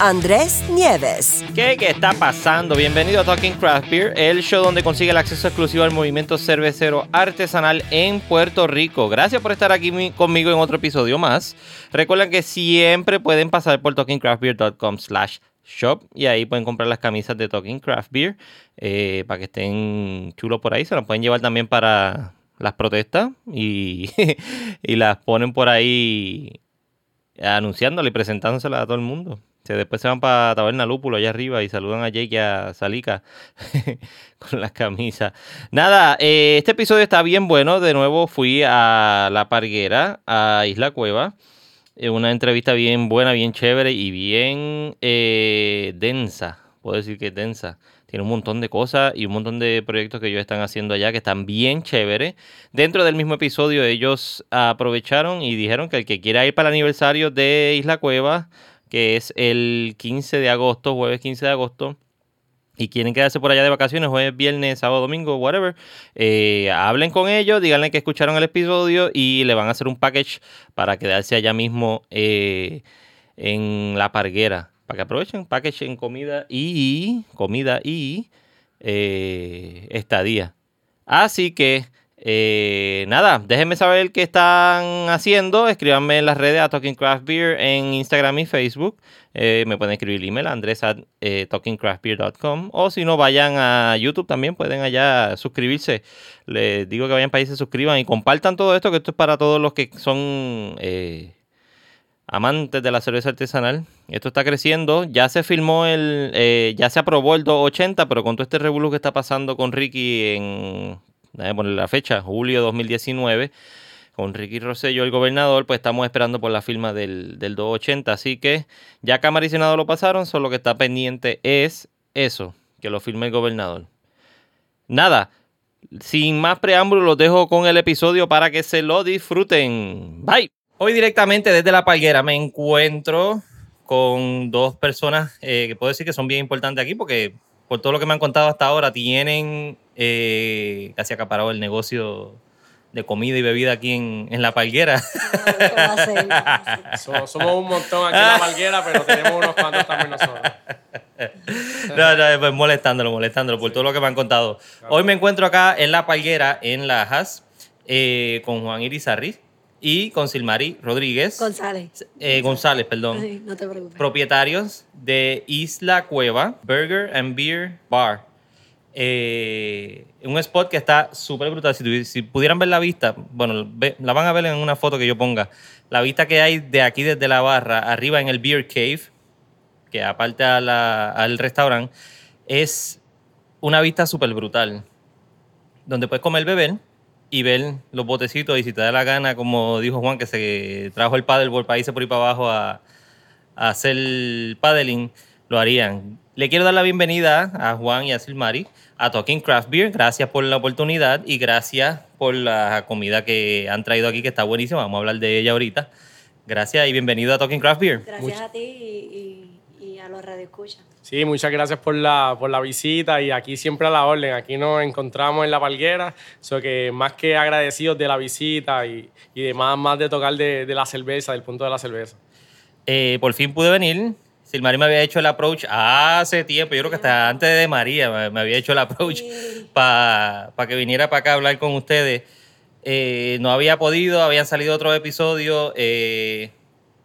Andrés Nieves. ¿Qué, ¿Qué está pasando? Bienvenido a Talking Craft Beer, el show donde consigue el acceso exclusivo al movimiento cervecero artesanal en Puerto Rico. Gracias por estar aquí mi- conmigo en otro episodio más. Recuerden que siempre pueden pasar por talkingcraftbeer.com slash shop y ahí pueden comprar las camisas de Talking Craft Beer eh, para que estén chulos por ahí. Se las pueden llevar también para las protestas y, y las ponen por ahí anunciándola y presentándosela a todo el mundo. Se, después se van para Taberna Lúpulo allá arriba y saludan a Jake y a Salika con las camisas. Nada, eh, este episodio está bien bueno. De nuevo fui a La Parguera, a Isla Cueva. Eh, una entrevista bien buena, bien chévere y bien eh, densa. Puedo decir que es densa. Tiene un montón de cosas y un montón de proyectos que ellos están haciendo allá que están bien chéveres. Dentro del mismo episodio ellos aprovecharon y dijeron que el que quiera ir para el aniversario de Isla Cueva, que es el 15 de agosto, jueves 15 de agosto, y quieren quedarse por allá de vacaciones, jueves, viernes, sábado, domingo, whatever, eh, hablen con ellos, díganle que escucharon el episodio y le van a hacer un package para quedarse allá mismo eh, en la parguera. Para que aprovechen, package en comida y comida y eh, estadía. Así que, eh, nada, déjenme saber qué están haciendo. Escríbanme en las redes a Talking Craft Beer en Instagram y Facebook. Eh, me pueden escribir email a andres at eh, talkingcraftbeer.com o si no, vayan a YouTube también, pueden allá suscribirse. Les digo que vayan para ahí, se suscriban y compartan todo esto, que esto es para todos los que son eh, amantes de la cerveza artesanal. Esto está creciendo. Ya se filmó el, eh, ya se aprobó el 280, pero con todo este revuelo que está pasando con Ricky en, déjame poner la fecha, julio 2019, con Ricky Rosselló, el gobernador, pues estamos esperando por la firma del, del 280. Así que ya Cámara y Senado lo pasaron, solo lo que está pendiente es eso, que lo firme el gobernador. Nada, sin más preámbulos, los dejo con el episodio para que se lo disfruten. Bye. Hoy directamente desde La Palguera me encuentro con dos personas eh, que puedo decir que son bien importantes aquí porque por todo lo que me han contado hasta ahora tienen eh, casi acaparado el negocio de comida y bebida aquí en, en La Palguera. Somos, somos un montón aquí en la Malguera, pero tenemos unos cuantos también nosotros. No, no, pues molestándolo, molestándolo por todo lo que me han contado. Hoy me encuentro acá en La Palguera, en Lajas, eh, con Juan Irizarri y con Silmari Rodríguez. González. Eh, González, perdón. Sí, no te preocupes. propietarios de Isla Cueva Burger and Beer Bar. Eh, un spot que está súper brutal. Si, si pudieran ver la vista, bueno, ve- la van a ver en una foto que yo ponga. La vista que hay de aquí desde la barra, arriba en el Beer Cave, que aparte a la- al restaurante, es una vista súper brutal. Donde puedes comer, beber y ver los botecitos. Y si te da la gana, como dijo Juan, que se trajo el paddleboard para irse por ahí para abajo a, a hacer paddling, lo harían. Le quiero dar la bienvenida a Juan y a Silmari a Talking Craft Beer. Gracias por la oportunidad y gracias por la comida que han traído aquí, que está buenísima. Vamos a hablar de ella ahorita. Gracias y bienvenido a Talking Craft Beer. Gracias a ti y, y- y a los radioescuchas. Sí, muchas gracias por la, por la visita y aquí siempre a la orden. Aquí nos encontramos en la Palguera, so que más que agradecidos de la visita y, y de más, más de tocar de, de la cerveza, del punto de la cerveza. Eh, por fin pude venir. Silmari me había hecho el approach hace tiempo, yo creo que hasta antes de María me, me había hecho el approach Sí. para que viniera para acá a hablar con ustedes. Eh, no había podido, habían salido otros episodios. eh,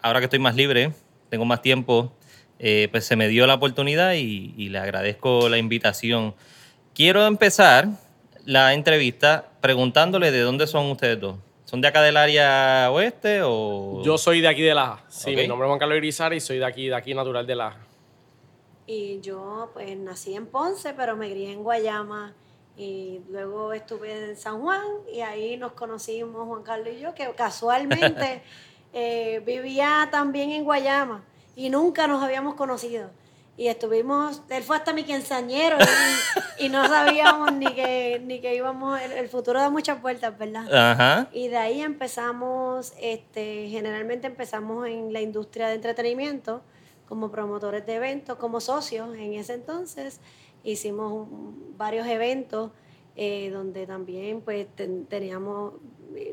ahora que estoy más libre, tengo más tiempo, eh, pues se me dio la oportunidad y, y le agradezco la invitación. Quiero empezar la entrevista preguntándole de dónde son ustedes dos. ¿Son de acá del área oeste o...? Yo soy de aquí de Laja. Sí, mi nombre es Juan Carlos Irizarry y soy de aquí, de aquí natural de Laja. Y yo pues nací en Ponce, pero me crié en Guayama. Y luego estuve en San Juan y ahí nos conocimos Juan Carlos y yo, que casualmente eh, vivía también en Guayama y nunca nos habíamos conocido. Y estuvimos, él fue hasta mi quinceañero y, y no sabíamos ni que, ni que íbamos, el, el futuro da muchas vueltas, ¿verdad? Ajá. Y de ahí empezamos, este, generalmente empezamos en la industria de entretenimiento, como promotores de eventos, como socios en ese entonces. Hicimos un- varios eventos eh, donde también pues ten- teníamos,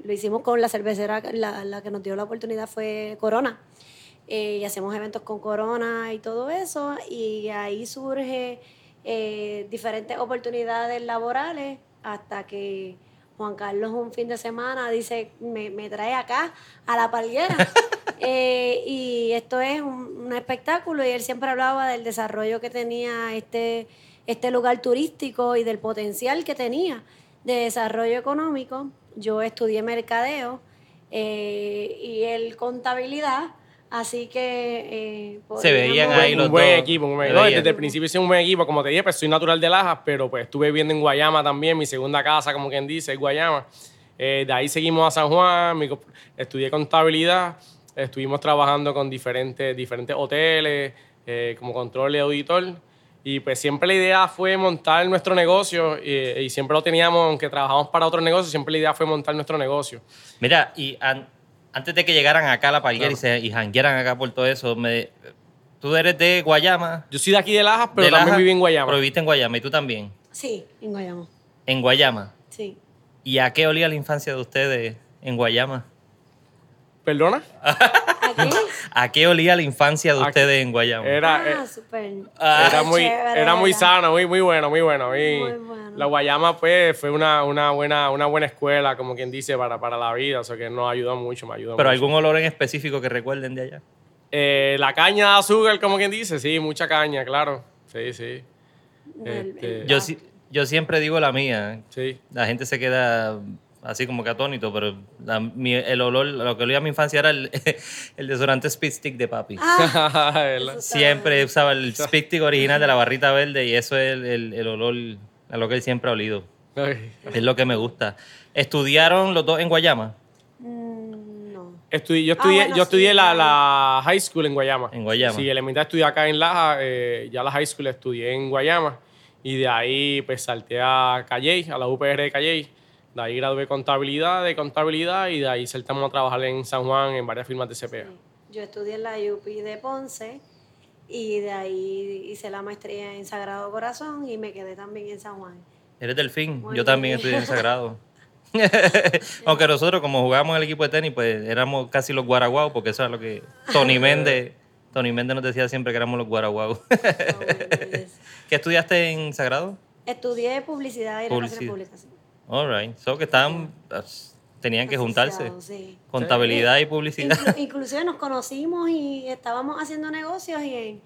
lo hicimos con la cervecera, la, la que nos dio la oportunidad fue Corona. Eh, y hacemos eventos con Corona y todo eso. Y ahí surge eh, diferentes oportunidades laborales hasta que Juan Carlos un fin de semana dice, me, me trae acá a la palguera. Eh, y esto es un, un espectáculo y él siempre hablaba del desarrollo que tenía este, este lugar turístico y del potencial que tenía de desarrollo económico. Yo estudié mercadeo eh, y él contabilidad, así que... eh, Se veían ahí los un buen dos. equipo, un buen no. Desde el principio hice un buen equipo. Como te dije, pues soy natural de Lajas, pero pues estuve viviendo en Guayama también. Mi segunda casa, como quien dice, es Guayama. Eh, de ahí seguimos a San Juan. mi estudié contabilidad. Estuvimos trabajando con diferentes, diferentes hoteles, eh, como control y auditor. Y pues siempre la idea fue montar nuestro negocio eh, y siempre lo teníamos, aunque trabajamos para otros negocios, siempre la idea fue montar nuestro negocio. Mira, y an- antes de que llegaran acá a la Palguera y, se, y janguearan acá por todo eso, me, tú eres de Guayama. Yo soy de aquí de Lajas, pero de también Laja, viví en Guayama. Pero viviste en Guayama y tú también. Sí, en Guayama. En Guayama. Sí. ¿Y a qué olía la infancia de ustedes en Guayama? ¿Perdona? ¿A qué olía la infancia de ustedes en Guayama? Era, eh, ah, súper. era muy, chévere, era muy sano, muy, muy bueno, muy bueno. Muy- Muy bueno. La Guayama, pues, fue una, una, buena, una buena escuela, como quien dice, para, para la vida. O sea, que nos ayudó mucho, me ayudó ¿Pero mucho. algún olor en específico que recuerden de allá? Eh, la caña de azúcar, como quien dice, sí, mucha caña, claro. Sí, sí, Este- Yo, si- yo siempre digo la mía. sí. La gente se queda así como que atónito, pero la- mi- el olor, lo que olía a mi infancia era el, el desodorante Speed Stick de papi. Ah, Siempre usaba el Speed Stick original de la barrita verde y eso es el, el- el olor a lo que él siempre ha olido. Ay. Es lo que me gusta. ¿Estudiaron los dos en Guayama? mm, no. Estudié- yo estudié, Ah, bueno, yo estudié sí, la, la high school en Guayama. En Guayama. Sí, elemental estudié acá en Laja, eh, ya la high school estudié en Guayama y de ahí pues salté a Calley, a la UPR de Calley. De ahí gradué contabilidad, de contabilidad y de ahí saltamos a trabajar en San Juan en varias firmas de CPA. Yo estudié en la UP de Ponce y de ahí hice la maestría en Sagrado Corazón y me quedé también en San Juan. Eres delfín. Muy Yo también estudié en Sagrado. Aunque nosotros, como jugábamos en el equipo de tenis, pues éramos casi los guaraguaos, porque eso era lo que Tony Méndez, Tony Méndez nos decía siempre que éramos los guaraguaos. Bueno, yes. ¿Qué estudiaste en Sagrado? Estudié publicidad y relaciones Publicidad. públicas. All right. So que estaban, tenían que juntarse. Sí. Contabilidad y publicidad. Inclu- inclusive nos conocimos y estábamos haciendo negocios y en,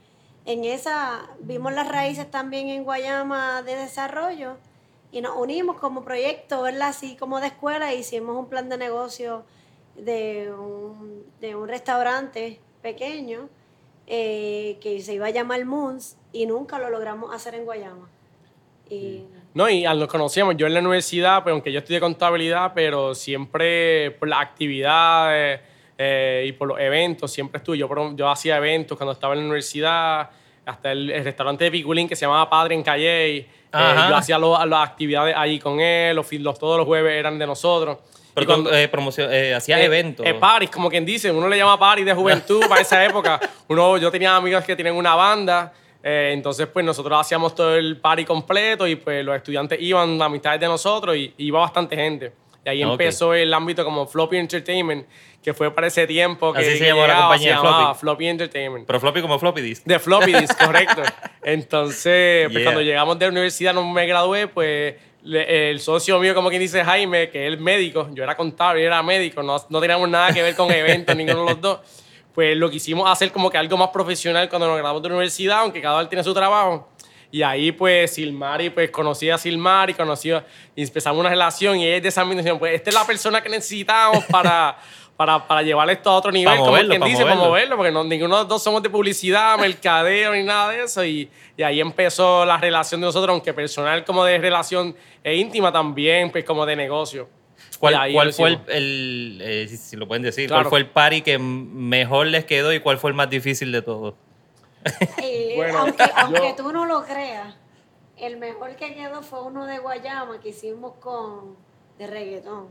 en esa vimos las raíces también en Guayama de desarrollo y nos unimos como proyecto, ¿verdad? Así como de escuela, e hicimos un plan de negocio de un, de un restaurante pequeño eh, que se iba a llamar Moons y nunca lo logramos hacer en Guayama. Y No, y nos conocíamos yo en la universidad, pues aunque yo estudié contabilidad, pero siempre por las actividades eh, y por los eventos, siempre estuve. Yo, yo hacía eventos cuando estaba en la universidad, hasta el, el restaurante de Piculín que se llamaba Padre en Calle. eh, Ajá. yo hacía lo- las actividades ahí con él, los, los- todos los jueves eran de nosotros. Pero Y cuando- eh, promoción, eh, hacías eh, eventos. eh, paris, como quien dice. Uno le llama paris de juventud para esa época. Uno, yo tenía amigos que tienen una banda. Eh, entonces, pues nosotros hacíamos todo el party completo y pues los estudiantes iban, mitad de nosotros y iba bastante gente. Y ahí Ok. empezó el ámbito como Floppy Entertainment, que fue para ese tiempo que, Así se que llamó la compañía, se Floppy. Floppy Entertainment. Pero floppy como floppy disk. De floppy disk, correcto. Entonces, pues, Yeah. cuando llegamos de la universidad, no me gradué, pues el socio mío, como quien dice Jaime, que es médico, yo era contable, era médico, no, no teníamos nada que ver con eventos, ninguno de los dos. Pues lo quisimos hacer como que algo más profesional cuando nos graduamos de la universidad, aunque cada uno tiene su trabajo. Y ahí, pues, Silmari, pues, conocí a Silmari, conocí, a- y empezamos una relación, y ella es de esa misma pues, esta es la persona que necesitamos para, para, para llevar esto a otro nivel, como moverlo, quien dice, para moverlo. moverlo, porque no, ninguno de los dos somos de publicidad, mercadeo, ni nada de eso, y, y ahí empezó la relación de nosotros, aunque personal como de relación e íntima también, pues, como de negocio. ¿Cuál, ahí fue el, eh, si, si lo pueden decir, Claro. cuál fue el party que mejor les quedó y cuál fue el más difícil de todos? Eh, Bueno, aunque, aunque yo- tú no lo creas, el mejor que quedó fue uno de Guayama que hicimos con de reggaetón,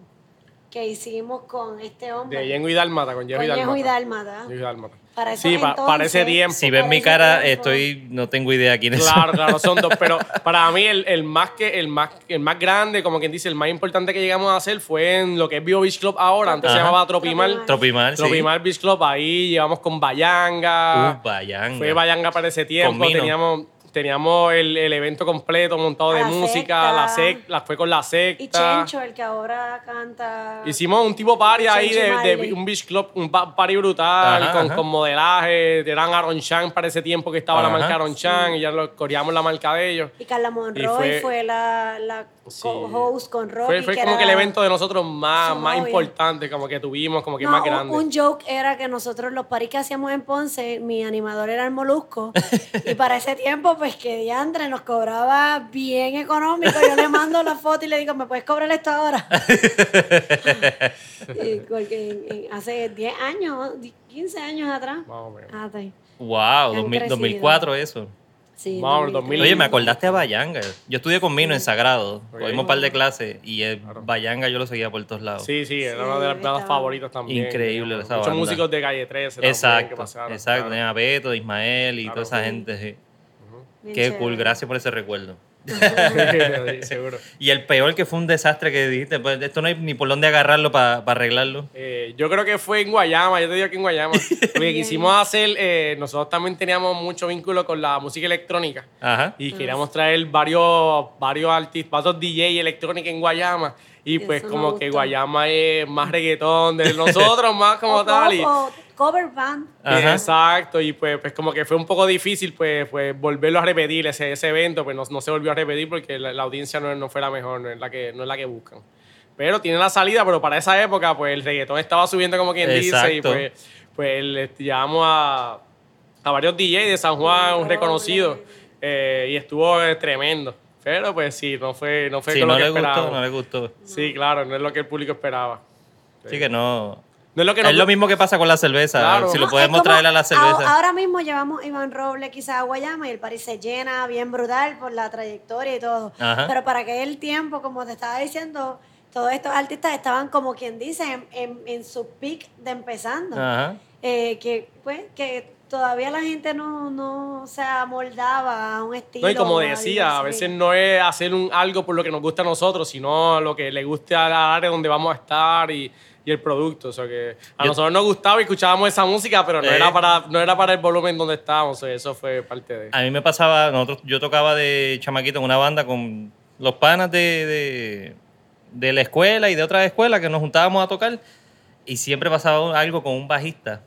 que hicimos con este hombre. De Yengo y Dálmata, con Yejo y Con Yejo y Dálmata. Dálmata. Yejo y Dálmata. Para Sí, pa- entonces- para ese tiempo. Si ven mi cara, tiempo. estoy, no tengo idea quién es. Claro, claro, son dos. Pero para mí el, el más que el más el más grande, como quien dice, el más importante que llegamos a hacer fue en lo que es Vivo Beach Club ahora. Antes se llamaba Tropimar. Tropimar, sí. Tropimar Beach Club. Ahí llevamos con Bayanga. Uh, Bayanga. Fue Bayanga para ese tiempo. Con Mino. Teníamos, teníamos el, el evento completo montado de La música. secta. La secta. La, fue con la Y secta. Chencho, el que ahora canta. Hicimos un tipo party ahí de, un beach club, un pa- party brutal, Ajá, con, ajá. con modelaje. Eran Aaron Chan para ese tiempo que estaba la marca Aaron Chan y ya lo coreamos la marca de ellos. Y Carla Monroy Y fue, fue- la, la Sí. co-host con Rocky. Fue, fue que como era que el evento de nosotros más, más novia. importante, como que tuvimos, como que No, más un- grande. Un, joke era que nosotros los paris que hacíamos en Ponce, mi animador era el Molusco. y para ese tiempo, pues que Diandre nos cobraba bien económico. Yo le mando la foto y le digo, ¿me puedes cobrar esto ahora? Y porque en- en- hace 10 años, 15 años atrás. Ah. Wow, Han 2000 crecido. 2004 eso. Sí, Vamos, 2003. 2000. Oye, me acordaste a Bayanga. Yo estudié con Mino en Sagrado. Cogimos un par de clases y el Bayanga yo lo seguía por todos lados. Sí, sí, era Sí, una de las bandas favoritas también. Increíble esa Muchos banda. músicos de Calle 13 también que Exacto, pasaron. exacto. claro. Tenía a Beto, Ismael y Claro. toda esa Sí. gente. Bien Qué chévere. cool, gracias por ese recuerdo. Seguro. Y el peor que fue un desastre que dijiste, pues esto no hay ni por dónde agarrarlo para arreglarlo. Eh, yo creo que fue en Guayama, yo te digo que en Guayama. Porque quisimos hacer, eh, nosotros también teníamos mucho vínculo con la música electrónica. Ajá. Y queríamos traer varios, varios artistas, varios DJ electrónica en Guayama. Y Y pues eso como que. Guayama es más reggaetón de nosotros, más como O- tal. Y, cover band. Ajá. Exacto, y pues, pues como que fue un poco difícil pues, pues volverlo a repetir ese, ese evento, pues no, no se volvió a repetir porque la, la audiencia no, no fue la mejor, no es la, que, no es la que buscan. Pero tiene la salida, pero para esa época pues el reggaetón estaba subiendo como quien dice y Exacto. pues, pues le llevamos a, a varios DJs de San Juan, un reconocido, eh, y estuvo eh, tremendo. Pero pues sí, no fue, no fue con no lo que le gustó, no le gustó. Sí, claro, no es lo que el público esperaba. Así que no. No es lo que Es lo mismo que pasa con la cerveza. Claro. Si lo podemos como traer a la cerveza. Ahora mismo llevamos Iván Robles quizás a Guayama y el París se llena bien brutal por la trayectoria y todo. Ajá. Pero para aquel tiempo, como te estaba diciendo, todos estos artistas estaban como quien dice en, en- en su peak de empezando. Ajá. Eh, que pues que todavía la gente no, no se amoldaba a un estilo. No, y como decía, a veces no es hacer un, algo por lo que nos gusta a nosotros, sino lo que le guste al área donde vamos a estar y, y el producto. O sea que a Yo- nosotros nos gustaba y escuchábamos esa música, pero no, Eh. era, para, no era para el volumen donde estábamos. o sea, eso fue parte de... A mí me pasaba, nosotros, yo tocaba de chamaquito en una banda con los panas de, de, de la escuela y de otras escuelas que nos juntábamos a tocar y siempre pasaba algo con un bajista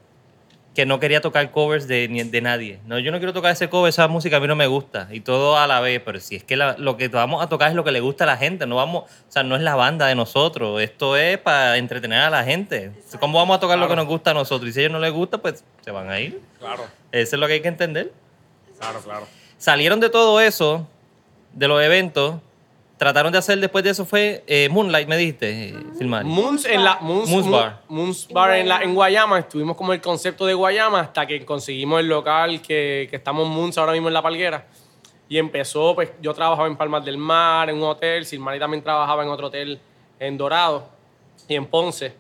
que no quería tocar covers de, de nadie. No, yo no quiero tocar ese cover, esa música a mí no me gusta y todo a la vez, pero si es que la- lo que vamos a tocar es lo que le gusta a la gente, no vamos, o sea, no es la banda de nosotros, esto es para entretener a la gente. ¿Cómo vamos a tocar lo que nos gusta a nosotros? Y si a ellos no les gusta, pues se van a ir. Claro, Eso es lo que hay que entender claro, claro. salieron de todo eso, de los eventos, trataron de hacer después de eso fue eh, Moonlight, me dijiste, eh, filmar. Moons, en la, Moons, Moons Bar. Moons Bar en, la, Guayama. en Guayama. Estuvimos como el concepto de Guayama hasta que conseguimos el local que, que estamos Moons ahora mismo en La Palguera. Y empezó, pues yo trabajaba en Palmas del Mar, en un hotel. Silmari también trabajaba en otro hotel en Dorado y en Ponce.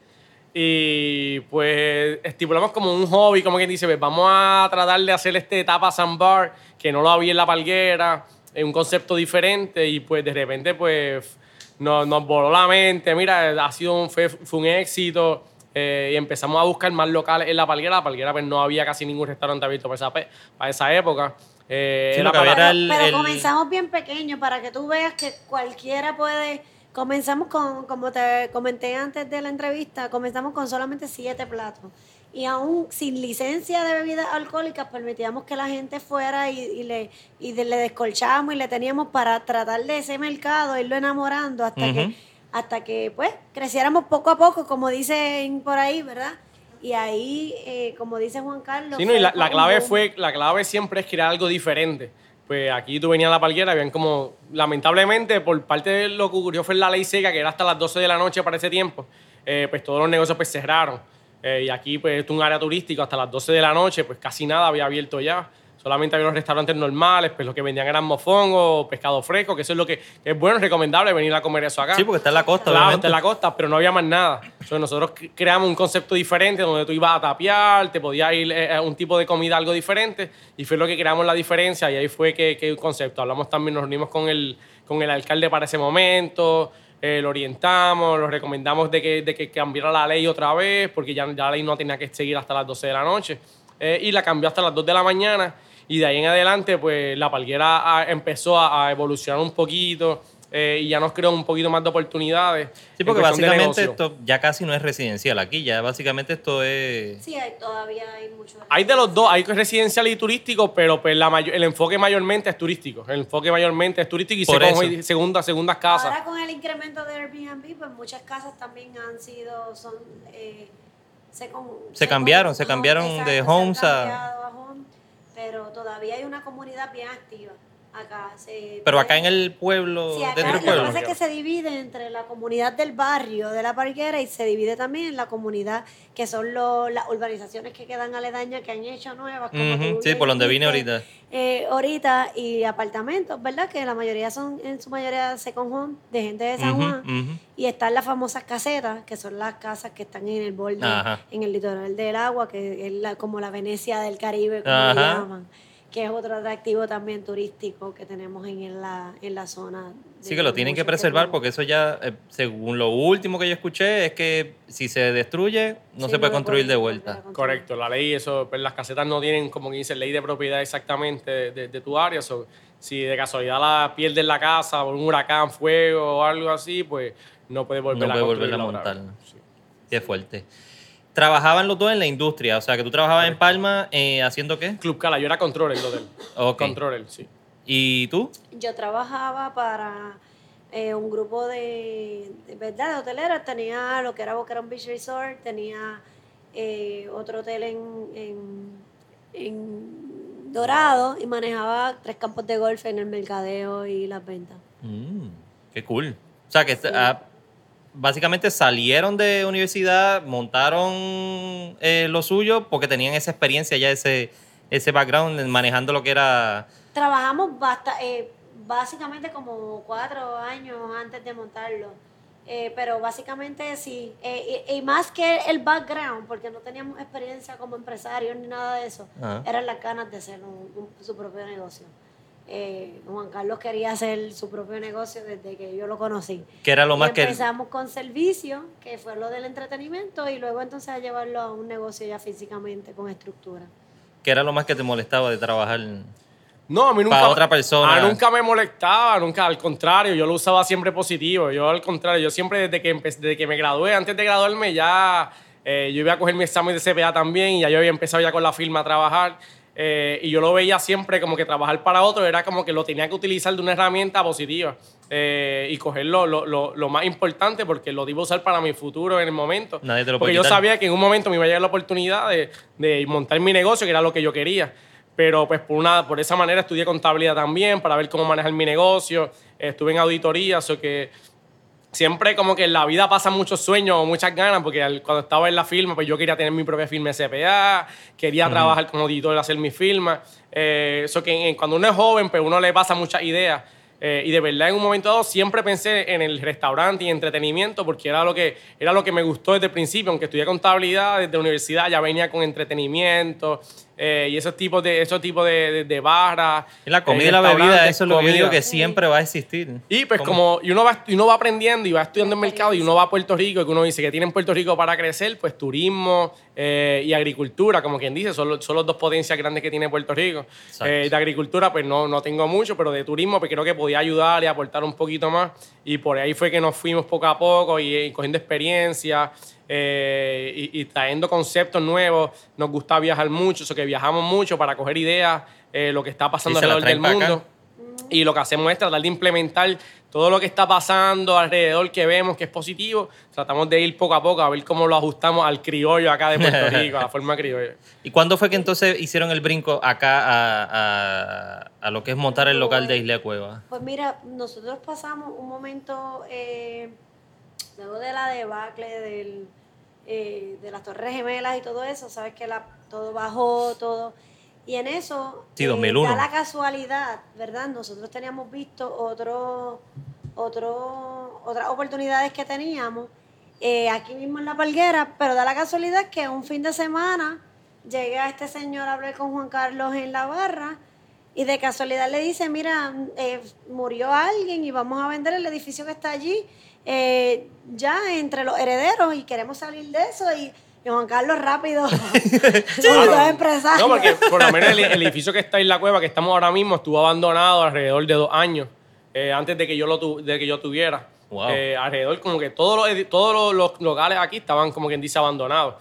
Y pues estipulamos como un hobby, como quien dice, pues vamos a tratar de hacer este etapa San Bar, que no lo había en La Palguera, un concepto diferente. Y pues de repente, pues nos, nos voló la mente. Mira, ha sido un, fue, fue un éxito. eh, y empezamos a buscar más locales en La Palguera. La Palguera, pues no había casi ningún restaurante abierto para esa, pe- para esa época. Eh, Sí, era para- Pero, el- pero el- comenzamos bien pequeño para que tú veas que cualquiera puede. Comenzamos con, como te comenté antes de la entrevista, comenzamos con solamente siete platos. Y aún sin licencia de bebidas alcohólicas, permitíamos que la gente fuera y, y le, y de- le descolchábamos y le teníamos para tratar de ese mercado, irlo enamorando hasta que, hasta que pues creciéramos poco a poco, como dicen por ahí, ¿verdad? Y ahí, eh, como dice Juan Carlos. Sí, no, y la, clave un fue, la clave siempre es crear algo diferente. Pues aquí tú venías a la palguera, habían como, lamentablemente, por parte de lo que ocurrió fue la ley seca, que era hasta las 12 de la noche para ese tiempo, eh, pues todos los negocios pues cerraron. Eh, y aquí, pues, es un área turística, hasta las 12 de la noche, pues casi nada había abierto ya. Solamente había los restaurantes normales, pues lo que vendían eran mofongo, pescado fresco, que eso es lo que, que es bueno, es recomendable venir a comer eso acá. Sí, porque está en la costa, Claro, obviamente. está en la costa, pero no había más nada. Entonces nosotros cre- creamos un concepto diferente donde tú ibas a tapear, te podías ir eh, a un tipo de comida algo diferente y fue lo que creamos la diferencia y ahí fue que, que el concepto. Hablamos también, nos reunimos con el, con el alcalde para ese momento, eh, lo orientamos, lo recomendamos de que, de que cambiara la ley otra vez porque ya, ya la ley no tenía que seguir hasta las 12 de la noche eh, y la cambió hasta las 2 de la mañana y de ahí en adelante pues la palguera ah, empezó a, a evolucionar un poquito eh, y ya nos creó un poquito más de oportunidades. Sí, porque básicamente esto ya casi no es residencial aquí, ya básicamente esto es... Sí, hay, todavía hay mucho. Hay de los dos, hay residencial y turístico, pero pues la el enfoque mayormente es turístico. El enfoque mayormente es turístico y Por se segunda, segundas casas. Ahora con el incremento de Airbnb, pues muchas casas también han sido, son, eh, se, con- Se cambiaron, se cambiaron de se han homes a- cambiado a home, pero todavía hay una comunidad bien activa acá. se- Pero acá en el pueblo, Sí, acá dentro del lo que pueblo. pasa es que se divide entre la comunidad del barrio de la parquera y se divide también en la comunidad que son lo- las urbanizaciones que quedan aledañas que han hecho nuevas. Como sí, por donde vine ahorita. eh, ahorita y apartamentos, ¿verdad? Que la mayoría son en su mayoría second home de gente de San Juan. Y están las famosas casetas, que son las casas que están en el borde, Ajá. en el litoral del agua, que es la- como la Venecia del Caribe, como le llaman. Que es otro atractivo también turístico que tenemos en, la, en la zona. Sí, que lo tienen que preservar porque eso ya, eh, según lo último que yo escuché, es que si se destruye, no Sí, se puede construir de volver vuelta. construir. Correcto, la ley, eso, pues las casetas no tienen, como que dice, ley de propiedad exactamente de, de- de tu área. so, si de casualidad la pierdes la casa por un huracán, fuego o algo así, pues no puedes volver No a puede volverla a construirla otra montar. vez. Sí. Qué fuerte. Trabajaban los dos en la industria, o sea, que tú trabajabas en Palma eh, haciendo qué? Club Cala, yo era controller del hotel. Ok. Controller, sí. ¿Y tú? Yo trabajaba para eh, un grupo de, de verdad de hoteleros. Tenía lo que era Boquerón Beach Resort, tenía eh, otro hotel en, en, en Dorado y manejaba tres campos de golf en el mercadeo y las ventas. Mm, qué cool. O sea, que ah, básicamente salieron de universidad, montaron eh, lo suyo porque tenían esa experiencia ya, ese, ese background manejando lo que era... Trabajamos basta, eh, básicamente como cuatro años antes de montarlo. Eh, pero básicamente sí, Eh, y, y más que el background, porque no teníamos experiencia como empresarios ni nada de eso, Ajá. eran las ganas de hacer un- un- su propio negocio. Eh, Juan Carlos quería hacer su propio negocio desde que yo lo conocí. Que era lo Y más que... empezamos con servicio, que fue lo del entretenimiento, y luego entonces a llevarlo a un negocio ya físicamente, con estructura. que era lo más que te molestaba de trabajar? No, a mí nunca. Para otra persona. Ah, nunca me molestaba, nunca, al contrario, yo lo usaba siempre positivo. Yo, al contrario, yo siempre desde que, empe- desde que me gradué, antes de graduarme, ya eh, yo iba a coger mi examen de CPA también y ya yo había empezado ya con la firma a trabajar. Eh, y yo lo veía siempre como que trabajar para otro era como que lo tenía que utilizar de una herramienta positiva eh, y coger lo, lo- lo- lo más importante porque lo iba a usar para mi futuro en el momento. Nadie te lo porque puede yo sabía que en un momento me iba a llegar la oportunidad de, de montar mi negocio, que era lo que yo quería. Pero pues por, una, por esa manera estudié contabilidad también para ver cómo manejar mi negocio. Estuve en auditoría, eso que siempre como que en la vida pasan muchos sueños o muchas ganas, porque cuando estaba en la firma, pues yo quería tener mi propia firma CPA, quería trabajar como auditor, hacer mi firma. Eh, Eso que en- cuando uno es joven, pues uno le pasa muchas ideas. Eh, y de verdad, en un momento dado, siempre pensé en el restaurante y entretenimiento, porque era lo que, era lo que me gustó desde el principio. Aunque estudié contabilidad, desde la universidad ya venía con entretenimiento eh, y esos tipos de, esos tipos de, de, de barras. Y la comida eh, y la bebida, eso es lo que yo digo comida. que siempre va a existir. Y pues como y uno, va, y uno va aprendiendo y va estudiando el mercado y uno va a Puerto Rico y que uno dice que tiene en Puerto Rico para crecer, pues turismo eh, y agricultura, como quien dice, son, son los dos potencias grandes que tiene Puerto Rico. Eh, de agricultura pues no, no tengo mucho, pero de turismo pues creo que podía ayudar y aportar un poquito más. Y por ahí fue que nos fuimos poco a poco y, y cogiendo experiencia. Eh, y, y trayendo conceptos nuevos, nos gusta viajar mucho, eso que viajamos mucho para coger ideas, eh, lo que está pasando alrededor del acá. mundo. Y lo que hacemos es tratar de implementar todo lo que está pasando alrededor que vemos que es positivo. Tratamos de ir poco a poco a ver cómo lo ajustamos al criollo acá de Puerto Rico, a la forma criolla. ¿Y cuándo fue que entonces hicieron el brinco acá a, a- a lo que es montar el local de Isla Cueva? Pues mira, nosotros pasamos un momento, eh, luego de la debacle del, eh, de las Torres Gemelas y todo eso, sabes que la, todo bajó, todo. Y en eso, Sí, 2001. da la casualidad, ¿verdad? Nosotros teníamos visto otro, otro, otras oportunidades que teníamos eh, aquí mismo en La Palguera, pero da la casualidad que un fin de semana llegué a este señor a hablar con Juan Carlos en la barra y de casualidad le dice, mira, eh, murió alguien y vamos a vender el edificio que está allí eh, ya entre los herederos y queremos salir de eso y, y Juan Carlos rápido, los empresarios. No, porque por lo menos el, el edificio que está en la cueva, que estamos ahora mismo, estuvo abandonado alrededor de dos años, eh, antes de que yo lo tu- de que yo tuviera. Wow. Eh, alrededor, como que todos los, todos los, los locales aquí estaban como quien dice abandonados.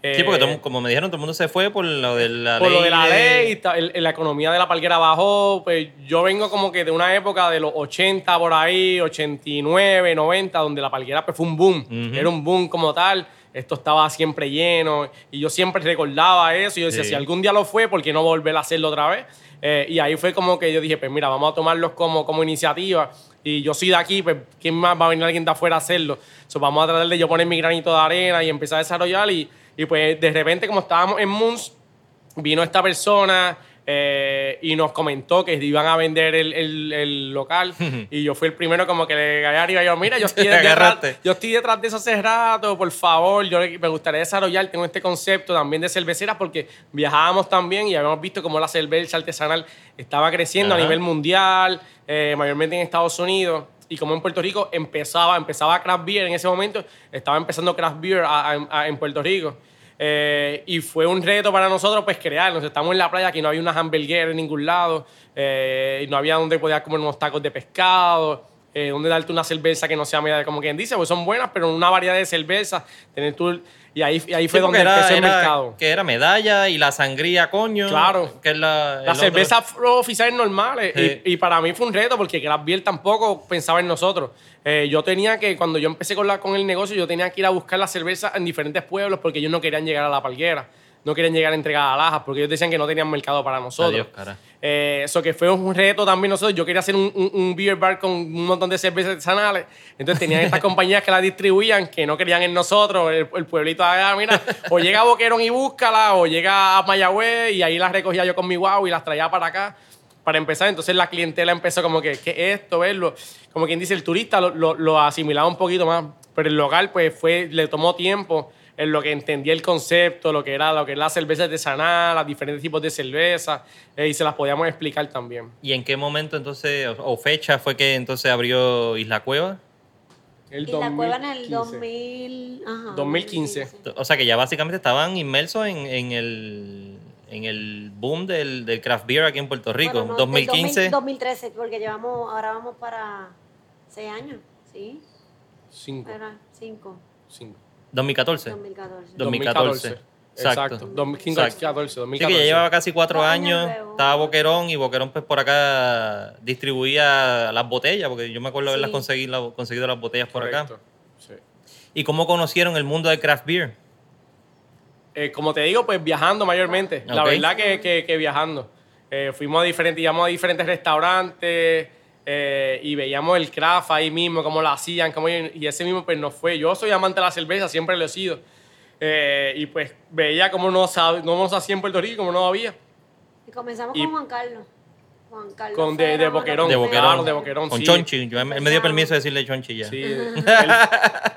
Sí, porque Eh, todo- como me dijeron, todo el mundo se fue por lo de la por ley. lo de la ley, el- la economía de la palguera bajó. Pues yo vengo como que de una época de los 80 por ahí, 89, 90, donde la palguera pues, fue un boom. Ujú. Era un boom como tal. Esto estaba siempre lleno y yo siempre recordaba eso. Y yo decía, Sí. si algún día lo fue, ¿por qué no volver a hacerlo otra vez? Eh, y ahí fue como que yo dije, pues mira, vamos a tomarlos como, como iniciativa. Y yo soy de aquí, pues ¿quién más va a venir alguien de afuera a hacerlo? So, vamos a tratar de yo poner mi granito de arena y empezar a desarrollar. Y, y pues de repente, como estábamos en Moons, vino esta persona eh, y nos comentó que iban a vender el, el- el local y yo fui el primero como que le gané arriba y yo, mira, yo estoy, detrás, yo estoy detrás de eso hace rato, por favor, yo me gustaría desarrollar, tengo este concepto también de cerveceras porque viajábamos también y habíamos visto cómo la cerveza artesanal estaba creciendo Ajá. a nivel mundial, eh, mayormente en Estados Unidos. Y como en Puerto Rico empezaba, empezaba craft beer en ese momento, estaba empezando craft beer a- en Puerto Rico. Eh, y fue un reto para nosotros pues crearnos. Estamos en la playa, aquí no había una hamburguera en ningún lado, eh, y no había donde podías comer unos tacos de pescado, eh, donde darte una cerveza que no sea media, como quien dice, pues son buenas, pero una variedad de cervezas. Tener tú, y ahí, y ahí Sí, fue porque donde era, empezó el era- mercado. Que era medalla y la sangría, coño. Claro. Que es la. el Las otro. cervezas oficiales normales. Sí. Y, y para mí fue un reto porque Craft Beer tampoco pensaba en nosotros. Eh, yo tenía que, cuando yo empecé con, la, con el negocio, yo tenía que ir a buscar las cervezas en diferentes pueblos porque ellos no querían llegar a la palguera. No querían llegar a entregar a lajas porque ellos decían que no tenían mercado para nosotros. Eh, Eso que fue un reto también nosotros. Yo quería hacer un, un- un beer bar con un montón de cervezas artesanales. Entonces tenían estas compañías que las distribuían que no querían en nosotros, el, el pueblito de allá, mira, o llega a Boquerón y búscala, o llega a Mayagüez y ahí las recogía yo con mi guau y las traía para acá. Para empezar, entonces la clientela empezó como que, ¿qué es esto? Verlo. Como quien dice, el turista lo, lo, lo asimilaba un poquito más. Pero el local, pues, fue, le tomó tiempo en lo que entendía el concepto, lo que era, lo que es la cerveza artesanal, los diferentes tipos de cerveza, eh, y se las podíamos explicar también. ¿Y en qué momento entonces, o, o fecha fue que entonces abrió Isla Cueva? El y la cueva en el 2015. 2000, ajá, 2015. O sea que ya básicamente estaban inmersos en, en el, en el boom del, del craft beer aquí en Puerto Rico. Bueno, no, del 2015. 2000, 2013, porque llevamos, ahora vamos para seis años, ¿sí? Cinco. Era cinco, Cinco. 2014. 2014. 2014. Exacto. Exacto. 2015, Exacto. 2014, Sí, 2014. que ya llevaba casi cuatro años, estaba Boquerón y Boquerón pues por acá distribuía las botellas, porque yo me acuerdo haberlas Sí. conseguido, conseguido las botellas por acá. Correcto. Sí. ¿Y cómo conocieron el mundo del craft beer? Eh, como te digo, pues viajando mayormente. La verdad que, que- que viajando. Eh, fuimos a diferentes, íbamos a diferentes restaurantes eh, y veíamos el craft ahí mismo, cómo lo hacían, cómo, y ese mismo pues nos fue. Yo soy amante de la cerveza, siempre lo he sido. Eh, y pues veía cómo no, sab- no nos hacía en Puerto Rico, cómo no había. Y comenzamos Y- con Juan Carlos. Juan Carlos. Con de- de Boquerón. De Boquerón. Claro, de Boquerón, Con sí. Chonchi. Yo, él me dio permiso de decirle Chonchi ya. Sí, él,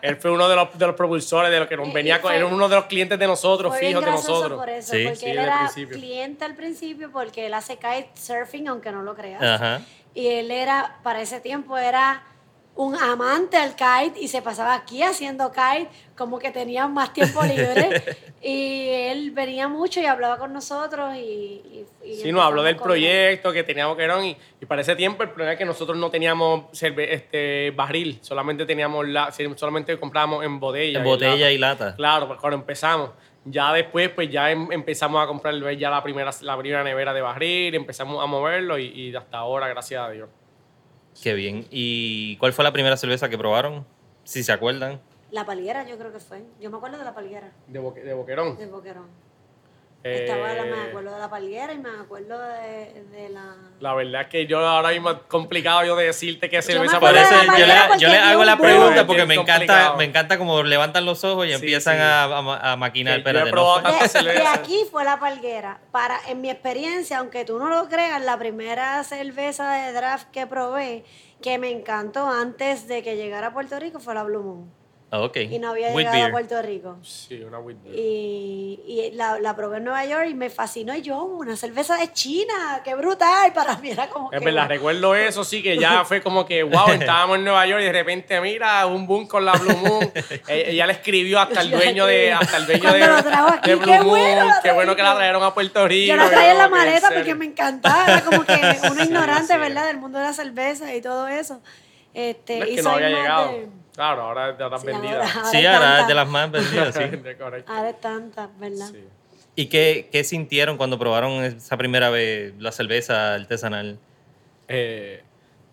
él fue uno de los, de los propulsores de lo que nos venía con, fue- era uno de los clientes de nosotros, fijos de nosotros. por eso, Sí. porque Sí, él era principio. cliente al principio porque él hace kitesurfing, aunque no lo creas. Ajá. Y él era, para ese tiempo, era un amante al kite y se pasaba aquí haciendo kite, como que tenía más tiempo libre. y él venía mucho y hablaba con nosotros y... y- y Sí, nos habló del con él. proyecto que tenía Boquerón y, y para ese tiempo el problema es que nosotros no teníamos cerve- este, barril, solamente teníamos la, solamente comprábamos en botella. En botella lata. y lata. Claro, pues cuando empezamos. Ya después, pues ya em- empezamos a comprar ya la primera, la primera nevera de barril, empezamos a moverlo y, y hasta ahora, gracias a Dios. Qué bien. ¿Y cuál fue la primera cerveza que probaron? Si se acuerdan. La palguera yo creo que fue. Yo me acuerdo de la palguera, De, Boque- de Boquerón. de Boquerón. Estaba la, me Eh, acuerdo de la palguera y me acuerdo de, de la... La verdad es que yo ahora mismo es complicado yo de decirte qué cerveza yo le, yo le hago la pregunta porque me encanta, complicado. me encanta como levantan los ojos y Sí, empiezan sí. A, a- a maquinar. Espérate, no De, de aquí fue la palguera. Para, en mi experiencia, aunque tú no lo creas, la primera cerveza de draft que probé, que me encantó antes de que llegara a Puerto Rico, fue la Blue Moon. Ah, ok. Y no había Wheat llegado beer. a Puerto Rico. Sí, una wheat beer. Y, y la, la probé en Nueva York y me fascinó. Y yo, una cerveza de China, qué brutal. Para mí era como Es que, verdad, recuerdo eso, sí, que ya fue como que, wow, estábamos en Nueva York y de repente, mira, un boom con la Blue Moon. E- Ella le escribió hasta el dueño de, hasta el dueño de, lo trajo aquí, de qué Blue Moon. bueno Qué bueno que la trajeron a Puerto Rico. Yo la traía en la maleta porque me encantaba. Era como que una Sí, ignorante, sí. ¿verdad? Del mundo de la cerveza y todo eso. Este, No es y que no había llegado. de- Claro, ahora es de las Sí, vendidas. ahora- Sí, ahora es tantas. de las más vendidas, sí. Correcto. Ahora es tantas, ¿verdad? Sí. ¿Y qué, qué sintieron cuando probaron esa primera vez la cerveza artesanal? Eh,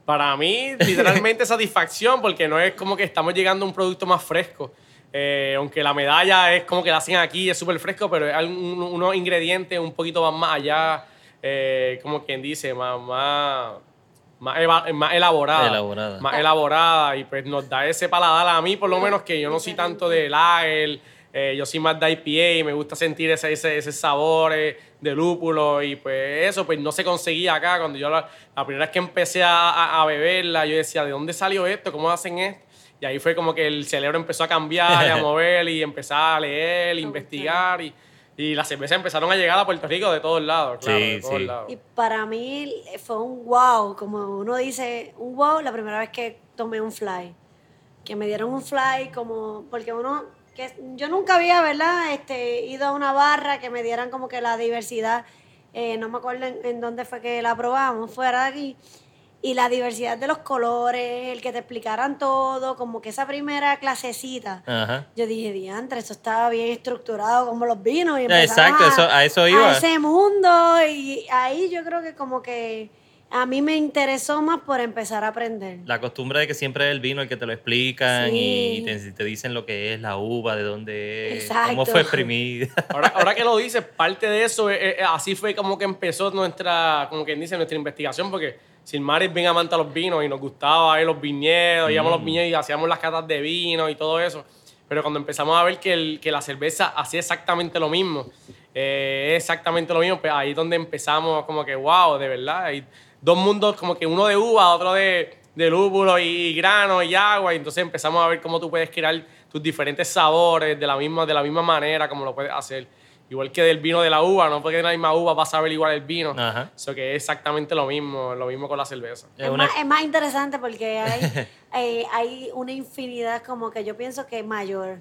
para mí, literalmente satisfacción, porque no es como que estamos llegando a un producto más fresco. Eh, aunque la medalla es como que la hacen aquí, es súper fresco, pero hay un- unos ingredientes un poquito más, más allá, eh, como quien dice, más, más, más, eva- más elaborada. Elaborada. Más elaborada. Y pues nos da ese paladar a mí, por lo menos, que yo no soy tanto de lager, eh, yo soy más de IPA y me gusta sentir ese, ese, ese sabor eh, de lúpulo y pues eso pues no se conseguía acá. Cuando yo la, la primera vez que empecé a, a- a beberla, yo decía, ¿de dónde salió esto? ¿Cómo hacen esto? Y ahí fue como que el cerebro empezó a cambiar, y a mover y empezar a leer, investigar y, y las cervezas empezaron a llegar a Puerto Rico de todos lados, claro, Sí, de todos sí. lados. Y para mí fue un wow, como uno dice, un wow la primera vez que tomé un fly. Que me dieron un fly como, porque uno, que yo nunca había, ¿verdad? Este, ido a una barra que me dieran como que la diversidad, eh, no me acuerdo en, en dónde fue que la probamos, fuera de aquí. Y la diversidad de los colores, el que te explicaran todo, como que esa primera clasecita. Ajá. Yo dije, diantre, eso estaba bien estructurado como los vinos. Y Exacto, empezamos eso- a eso iba. A ese mundo. Y ahí yo creo que como que a mí me interesó más por empezar a aprender. La costumbre de que siempre es el vino el que te lo explican Sí. y te, te dicen lo que es la uva, de dónde es, Exacto. cómo fue exprimida. Ahora, ahora que lo dices, parte de eso, eh, eh, así fue como que empezó nuestra, como quien dice, nuestra investigación, porque Silmar es bien amante a los vinos y nos gustaba ver los viñedos, íbamos a los viñedos y hacíamos las catas de vino y todo eso. Pero cuando empezamos a ver que, el- que la cerveza hacía exactamente lo mismo, eh, es exactamente lo mismo, pues ahí es donde empezamos como que, wow, de verdad, hay dos mundos, como que uno de uva, otro de, de lúpulo y grano y agua, y entonces empezamos a ver cómo tú puedes crear tus diferentes sabores de la misma, de la misma manera como lo puedes hacer. Igual que del vino de la uva, no porque de la misma uva vas a saber igual el vino. Ajá. Eso que es exactamente lo mismo, lo mismo con la cerveza. Es Es, una- más, es más interesante porque hay, eh, hay una infinidad como que yo pienso que es mayor.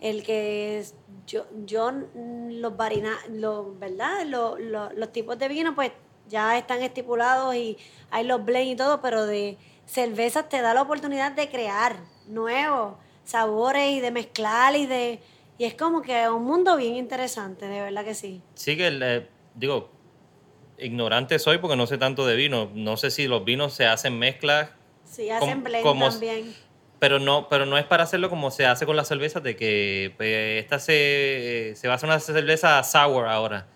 El que es- yo, yo mm, los varina, los, ¿verdad? Los, los, los tipos de vino pues ya están estipulados y hay los blend y todo, pero de cervezas te da la oportunidad de crear nuevos sabores y de mezclar y de... Y es como que un mundo bien interesante, de verdad que sí. Sí que, eh, digo, ignorante soy porque no sé tanto de vino. No sé si los vinos se hacen mezclas, Sí, hacen Com- blend como- también. pero no, pero no es para hacerlo como se hace con las cervezas, de que pues, esta se, se va a hacer una cerveza sour ahora.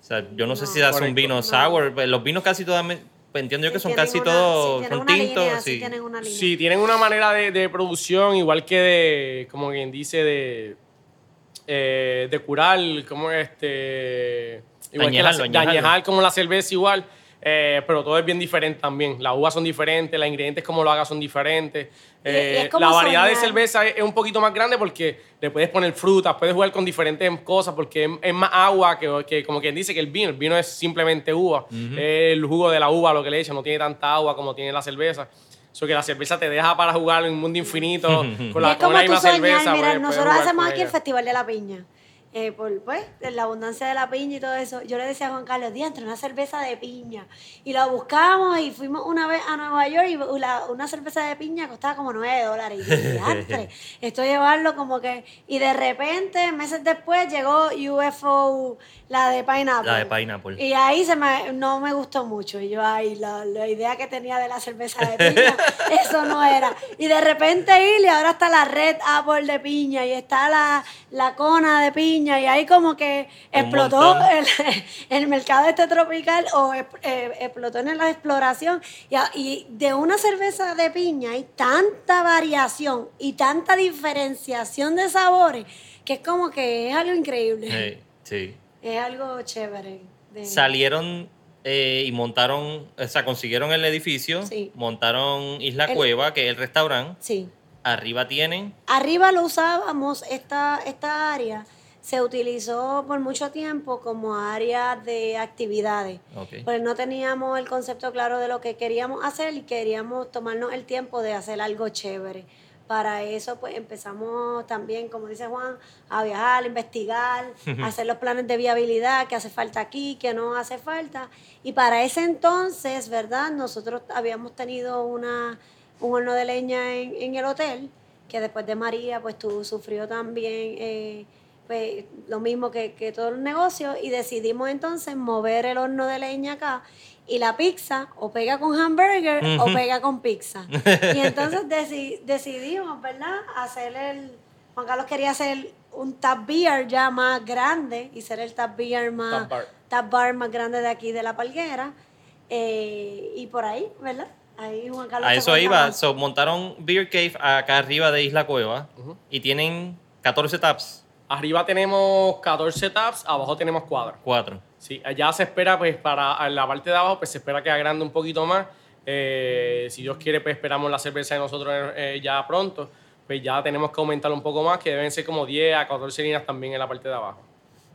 O sea, yo no, sé si hace un vino No. sour. pues, Los vinos casi todos, entiendo yo que son casi una- todos, sí, son tintos. línea, sí, sí. tienen una línea. Sí, tienen una manera de, de producción, igual que de, como quien dice, de, eh, de curar, como este. Igual que la- Añejarlo, de añejar como la cerveza, igual. eh, pero todo es bien diferente también. Las uvas son diferentes, los ingredientes como lo hagas son diferentes. Y- y Eh, es la variedad de soñar. cerveza es, es un poquito más grande porque le puedes poner frutas, puedes jugar con diferentes cosas porque es, es más agua que, que como quien dice que el vino. El vino es simplemente uva. El jugo de la uva lo que le echan, no tiene tanta agua como tiene la cerveza. Eso que la cerveza te deja para jugar en un mundo infinito con Y la, es con como la tú soñar, cerveza. mira, pues, nosotros hacemos con aquí el. Festival de la Piña. Eh, por, pues, la abundancia de la piña y todo eso. Yo le decía a Juan Carlos, diantre, una cerveza de piña. Y la buscamos y fuimos una vez a Nueva York y la- una cerveza de piña costaba como 9 dólares. Y diantre, esto llevarlo como que... Y de repente, meses después, llegó UFO, la de Pineapple. La de pineapple. Y ahí se me, no me gustó mucho. Y yo, ay, la, la idea que tenía de la cerveza de piña, eso no era. Y de repente y ahora está la red Apple de piña y está la, la cona de piña piña y ahí como que Un explotó el, el mercado este tropical o eh, explotó en la exploración y, de una cerveza de piña hay tanta variación y tanta diferenciación de sabores que es como que es algo increíble. Sí. Es algo chévere. de- Salieron eh, y montaron, o sea, consiguieron el edificio, Sí. montaron Isla El- Cueva, que es el restaurante. Sí. Arriba tienen Arriba lo usábamos, esta, esta área se utilizó por mucho tiempo como área de actividades. Ok. Pues no teníamos el concepto claro de lo que queríamos hacer y queríamos tomarnos el tiempo de hacer algo chévere. Para eso, pues empezamos también, como dice Juan, a viajar, a investigar, a hacer los planes de viabilidad, qué hace falta aquí, qué no hace falta. Y para ese entonces, ¿verdad? Nosotros habíamos tenido una, un horno de leña en, en el hotel, que después de María, pues tú sufrió también eh, pues, lo mismo que, que todos los negocios y decidimos entonces mover el horno de leña acá y la pizza o pega con hamburger o pega con pizza. Y entonces deci- decidimos, ¿verdad? Hacer el... Juan Carlos quería hacer un tap beer ya más grande y ser el tap beer más... Tap bar. tap bar más grande de aquí de la palguera. Eh, y por ahí, ¿verdad? Ahí Juan Carlos A eso iba. So, montaron Beer Cave acá arriba de Isla Cueva y tienen 14 taps, Arriba tenemos 14 taps, abajo tenemos cuadros. 4. Sí, allá se espera, pues, para la parte de abajo, pues se espera que agrande un poquito más. Eh, si Dios quiere, pues esperamos la cerveza de nosotros eh, ya pronto. Pues ya tenemos que aumentarlo un poco más, que deben ser como 10 a 14 líneas también en la parte de abajo.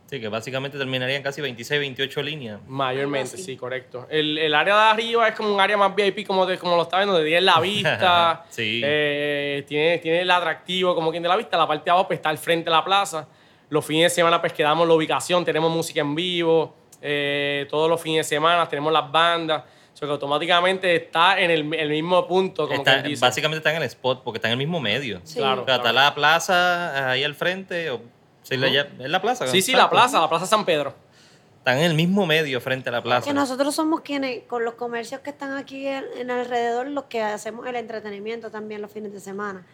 Sí, que básicamente terminarían casi 26, 28 líneas. Mayormente, sí, correcto. El, el área de arriba es como un área más VIP, como, de, como lo está viendo, donde tiene la vista. Sí. eh, tiene, tiene el atractivo como quien de la vista. La parte de abajo pues, está al frente de la plaza. Los fines de semana pues quedamos la ubicación, tenemos música en vivo. eh, todos los fines de semana tenemos las bandas. O sea que automáticamente está en el, el mismo punto, como Está- dice. básicamente están en el spot porque están en el mismo medio. Sí. Claro. O sea, está la plaza ahí al frente. O, sí, la lla- es la plaza. Sí, sí, la plaza, la plaza San Pedro. Están en el mismo medio frente a la plaza. Que nosotros somos quienes, con los comercios que están aquí en, en alrededor, los que hacemos el entretenimiento también los fines de semana.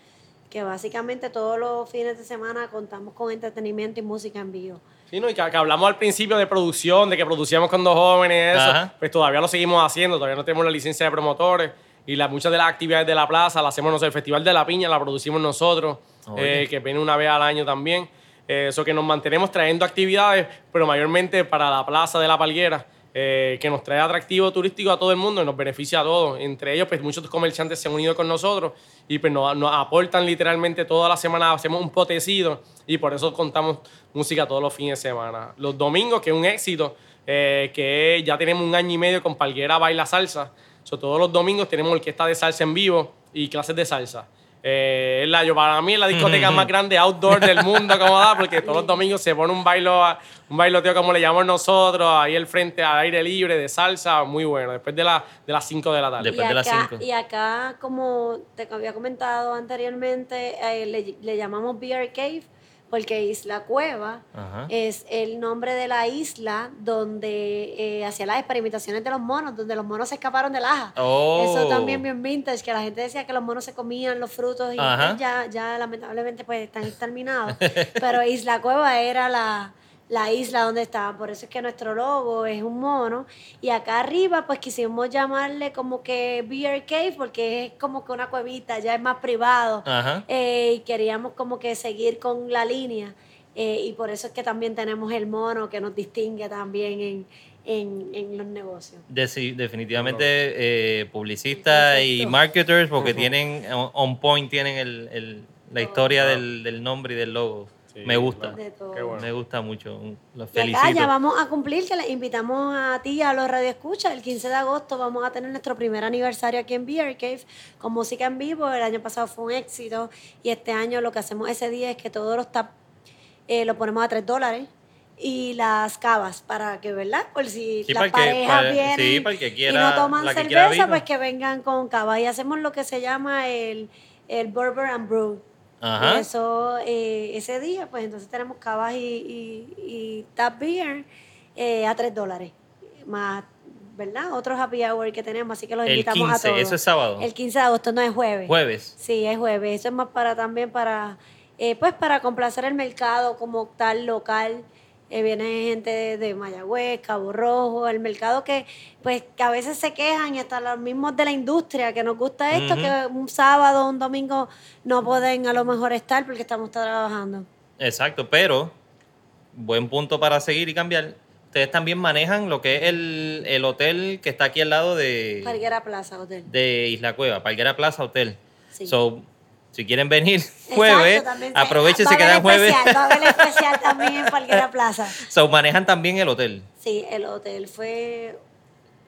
Que básicamente todos los fines de semana contamos con entretenimiento y música en vivo. Sí, ¿no? Y que, que hablamos al principio de producción, de que producíamos cuando jóvenes, eso, Ajá. pues todavía lo seguimos haciendo, todavía no tenemos la licencia de promotores. Y la, muchas de las actividades de la plaza las hacemos nosotros. El Festival de la Piña la producimos nosotros, eh, que viene una vez al año también. Eh, Eso que nos mantenemos trayendo actividades, pero mayormente para la plaza de la Palguera, eh, que nos trae atractivo turístico a todo el mundo y nos beneficia a todos. Entre ellos, pues muchos comerciantes se han unido con nosotros y pues nos, nos aportan literalmente toda la semana, hacemos un potecido y por eso contamos música todos los fines de semana. Los domingos, que es un éxito, eh, que ya tenemos un año y medio con Palguera Baila Salsa. So, todos los domingos tenemos orquesta de salsa en vivo y clases de salsa. Eh, es la, yo, para mí es la discoteca más grande outdoor del mundo, como da, porque todos los domingos se pone un bailo, un bailoteo como le llamamos nosotros, ahí al frente, al aire libre, de salsa, muy bueno, después de, la, de las 5 de la tarde. Después y de las acá, cinco. Y acá, como te había comentado anteriormente, eh, le, le llamamos Beer Cave porque Isla Cueva Ajá. es el nombre de la isla donde eh, hacía las experimentaciones de los monos, donde los monos se escaparon del aja. Oh. Eso también bien vintage, que la gente decía que los monos se comían los frutos y pues, ya, ya lamentablemente pues están exterminados. Pero Isla Cueva era la, la isla donde estaban, por eso es que nuestro logo es un mono. Y acá arriba pues quisimos llamarle como que Beer Cave porque es como que una cuevita, ya es más privado. Ajá. Eh, y queríamos como que seguir con la línea. eh, y por eso es que también tenemos el mono que nos distingue también en, en, en los negocios. Definitivamente eh, publicistas y marketers porque tienen on, point tienen el, el- la historia del, del nombre y del logo. Sí, Me gusta. claro. De todo. Qué bueno. Me gusta mucho. Los Y acá felicito. ya vamos a cumplir, que les invitamos a ti y a los radioescuchas. El 15 de agosto vamos a tener nuestro primer aniversario aquí en Beer Cave con música en vivo. El año pasado fue un éxito y este año lo que hacemos ese día es que todos los tap eh, lo ponemos a 3 dólares y las cavas para que, ¿verdad? Por si Sí, las que- parejas para- vienen sí, para el que y quiera- no toman que cerveza, pues que vengan con cavas. Y hacemos lo que se llama el, el and Brew. Ajá. Y eso, eh, ese día, pues entonces tenemos cavas y, y, y tap beer eh, a 3 dólares. Más, ¿verdad? Otros happy hour que tenemos, así que los El invitamos 15, a todos. eso es sábado. El 15 de agosto, no es jueves. Jueves. Sí, es jueves. Eso es más para también para eh, pues para complacer el mercado como tal local. Eh, viene gente de, de Mayagüez, Cabo Rojo, el mercado que pues que a veces se quejan y hasta los mismos de la industria que nos gusta esto, que un sábado o un domingo no pueden a lo mejor estar porque estamos trabajando. Exacto, pero buen punto para seguir y cambiar. Ustedes también manejan lo que es el, el hotel que está aquí al lado de, Parguera Plaza Hotel. de Isla Cueva, Palguera Plaza Hotel. Sí. So, si quieren venir jueves, se- aprovechen haber quedan jueves. especial, Va a haber especial también en Parguera Plaza. So, manejan también el hotel. Sí, el hotel fue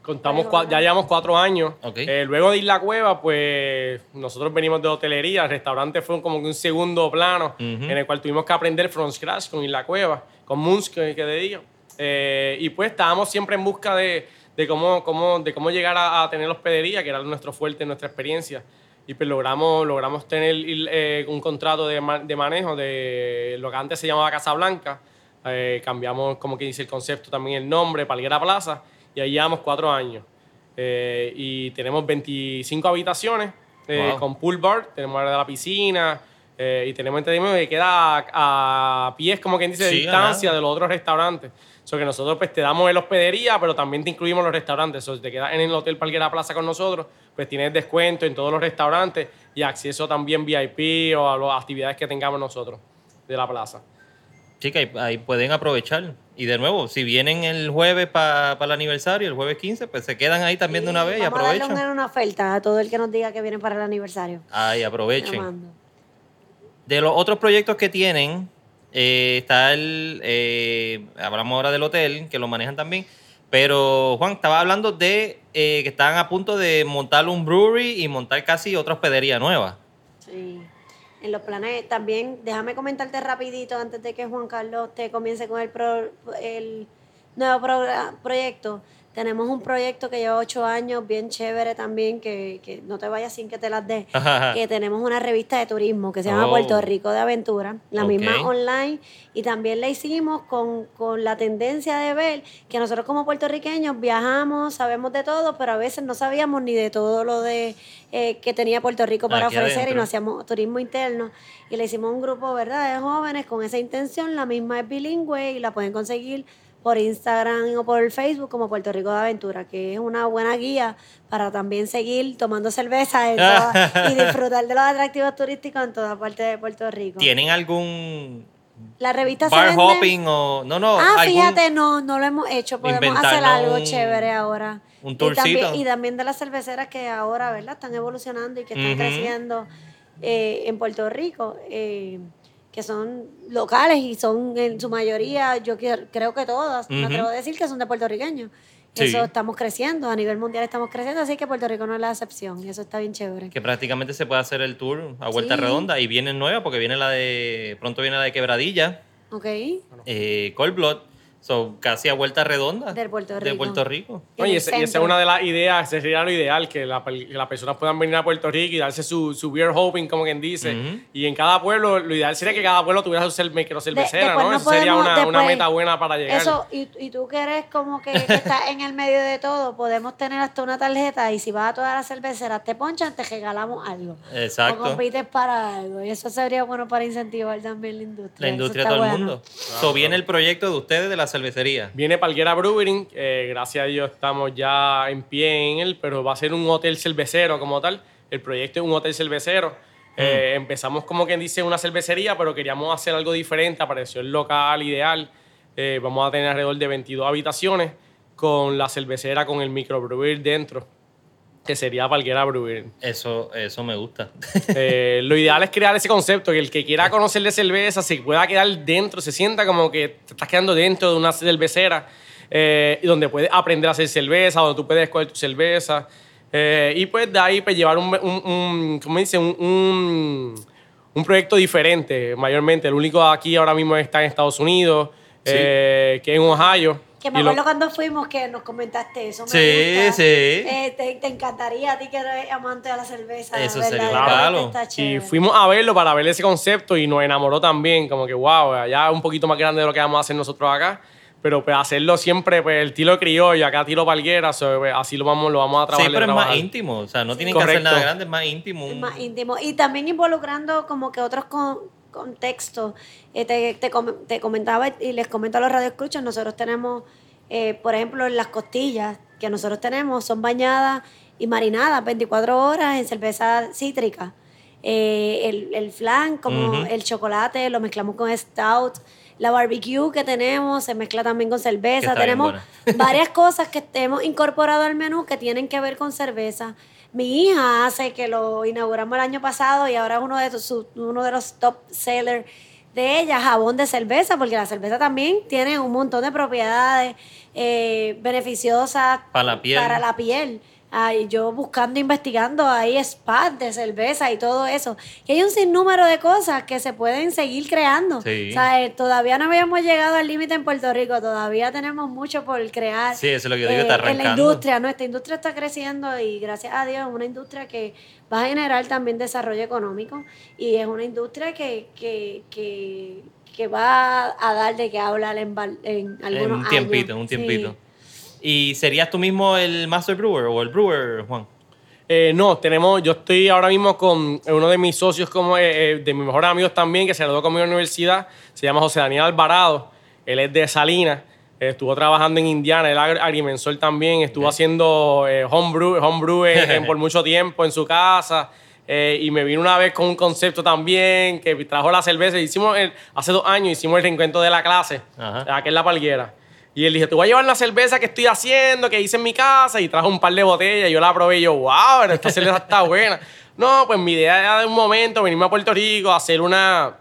Contamos, ya llevamos cuatro años. Ok. Eh, luego de Isla Cueva, pues nosotros venimos de hotelería. El restaurante fue como que un segundo plano Ujú. en el cual tuvimos que aprender from scratch con Isla Cueva, con Moons, que, que te digo. Eh, y pues estábamos siempre en busca de, de cómo, cómo, de cómo llegar a, a tener hospedería, que era nuestro fuerte, nuestra experiencia. Y pues logramos, logramos tener eh, un contrato de, de manejo de lo que antes se llamaba Casa Blanca. Eh, cambiamos, como que dice el concepto, también el nombre, Palguera Plaza, y ahí llevamos cuatro años. Eh, y tenemos 25 habitaciones eh, Wow. con pool bar, tenemos área de la piscina eh, y tenemos entretenimiento que queda a, a pies, como quien dice, de Sí, distancia ajá. de los otros restaurantes. So que nosotros pues te damos el hospedería, pero también te incluimos los restaurantes. So, si te quedas en el Hotel Palguera Plaza con nosotros, pues tienes descuento en todos los restaurantes y acceso también VIP o a las actividades que tengamos nosotros de la plaza. Sí, que ahí, ahí pueden aprovechar. Y de nuevo, si vienen el jueves para el aniversario, el jueves 15, pues se quedan ahí también de una vez y Vamos a darle aprovechan. una, oferta a todo el que nos diga que viene para el aniversario. Ahí aprovechen. De los otros proyectos que tienen, eh, está el. eh, hablamos ahora del hotel, que lo manejan también. Pero, Juan, estaba hablando de eh, que están a punto de montar un brewery y montar casi otra hospedería nueva. Sí. En los planes, también, déjame comentarte rapidito antes de que Juan Carlos te comience con el, pro- el nuevo progra- proyecto. Tenemos un proyecto que lleva ocho años, bien chévere también, que, que no te vayas sin que te las dé. que tenemos una revista de turismo que se llama Oh. Puerto Rico de Aventura, la misma online, y también la hicimos con, con la tendencia de ver que nosotros como puertorriqueños viajamos, sabemos de todo, pero a veces no sabíamos ni de todo lo de eh, que tenía Puerto Rico para Aquí ofrecer y no hacíamos turismo interno. Y le hicimos un grupo, ¿verdad?, de jóvenes con esa intención, la misma es bilingüe y la pueden conseguir por Instagram o por Facebook como Puerto Rico de Aventura, que es una buena guía para también seguir tomando cerveza en toda- y disfrutar de los atractivos turísticos en toda parte de Puerto Rico. ¿Tienen algún La revista se bar vende- hopping o.? No, no. Ah, algún- fíjate, no, no lo hemos hecho. Podemos hacer algo un- chévere ahora. un Y tourcito. también, y también de las cerveceras que ahora, ¿verdad? Están evolucionando y que están creciendo eh, en Puerto Rico, eh, que son locales y son en su mayoría, yo creo que todas, me Ujú. atrevo a decir que son de puertorriqueños. Sí. Eso estamos creciendo, a nivel mundial estamos creciendo, así que Puerto Rico no es la excepción y eso está bien chévere. Que prácticamente se puede hacer el tour a vuelta Sí. redonda y viene nueva porque viene la de. Pronto viene la de Quebradilla, ¿Ok? eh, Cold Blood. So, casi a vuelta redonda. Del Puerto De Rico. Puerto Rico. Ese- y esa es una de las ideas, sería lo ideal, que, la- que las personas puedan venir a Puerto Rico y darse su, su beer hopping, como quien dice. Y en cada pueblo, lo ideal sería que cada pueblo tuviera su cerve- microcervecera, después ¿no? no Eso sería podemos- una, una después- meta buena para llegar. Eso, y, y tú que eres como que, que estás en el medio de todo, podemos tener hasta una tarjeta y si vas a todas las cerveceras, te ponchan, te regalamos algo. Exacto. O compites para algo. Y eso sería bueno para incentivar también la industria. La industria de todo el bueno. mundo. So, viene el proyecto de ustedes de la cervecería. Viene Palguera Brewing, eh, gracias a Dios estamos ya en pie en él, pero va a ser un hotel cervecero como tal. El proyecto es un hotel cervecero. Eh, empezamos como quien dice una cervecería, pero queríamos hacer algo diferente, apareció el local ideal. Eh, vamos a tener alrededor de 22 habitaciones con la cervecera con el microbrewer dentro, que sería Palguera Brewing. Eso, eso me gusta. Eh, lo ideal es crear ese concepto, que el que quiera conocer de cerveza se pueda quedar dentro, se sienta como que te estás quedando dentro de una cervecera, eh, y donde puedes aprender a hacer cerveza, donde tú puedes escoger tu cerveza, eh, y pues de ahí pues llevar un, un, un- ¿cómo dice? Un, un, un proyecto diferente, mayormente. El único aquí ahora mismo está en Estados Unidos, que es en Ohio. Que me lo- acuerdo cuando fuimos que nos comentaste eso. Me Sí, gusta. sí. Eh, te, te encantaría a ti que eres amante de la cerveza. Eso ¿verdad? sería está Y fuimos a verlo para ver ese concepto y nos enamoró también, como que wow, allá un poquito más grande de lo que vamos a hacer nosotros acá, pero pues hacerlo siempre, pues el tiro criollo, acá tiro palguera, so, pues, así lo vamos, lo vamos a Sí, trabajar. pero es más íntimo. O sea, no tienen que hacer nada grande, es más íntimo. Es más íntimo. Y también involucrando como que otros con- contexto, eh, te, te, te, comentaba y les comento a los radioescuchas, nosotros tenemos, eh, por ejemplo, las costillas que nosotros tenemos son bañadas y marinadas 24 horas en cerveza cítrica. Eh, el, el, flan, como el chocolate, lo mezclamos con stout. La barbecue que tenemos se mezcla también con cerveza. Tenemos varias cosas que hemos incorporado al menú que tienen que ver con cerveza. Mi hija hace que lo inauguramos el año pasado y ahora es uno de, uno de los top sellers de ella, jabón de cerveza, porque la cerveza también tiene un montón de propiedades eh, beneficiosas para la piel. Para la piel. Ay, yo buscando, investigando, hay spas de cerveza y todo eso. Y hay un sinnúmero de cosas que se pueden seguir creando. O sea, eh, todavía no habíamos llegado al límite en Puerto Rico, todavía tenemos mucho por crear. Sí, eso es lo que yo digo, está arrancando. Eh, en la industria, nuestra industria está creciendo y gracias a Dios es una industria que va a generar también desarrollo económico y es una industria que, que, que, que va a dar de que hablar en, en algunos en un tiempito, en un tiempito. ¿Y serías tú mismo el Master Brewer o el Brewer, Juan? Eh, no, tenemos, yo estoy ahora mismo con uno de mis socios, como eh, eh, de mis mejores amigos también, que se graduó conmigo en la universidad, se llama José Daniel Alvarado, él es de Salinas, estuvo trabajando en Indiana, él agrimensor también, estuvo haciendo homebrew, homebrew por mucho tiempo en su casa, y me vino una vez con un concepto también, que trajo la cerveza, hicimos, hace dos años hicimos el reencuentro de la clase, aquí en La Palguera. Y él dijo, te voy a llevar la cerveza que estoy haciendo, que hice en mi casa, y trajo un par de botellas. Y yo la probé y yo, wow, esta cerveza está buena. No, pues mi idea era de un momento venirme a Puerto Rico, hacer una,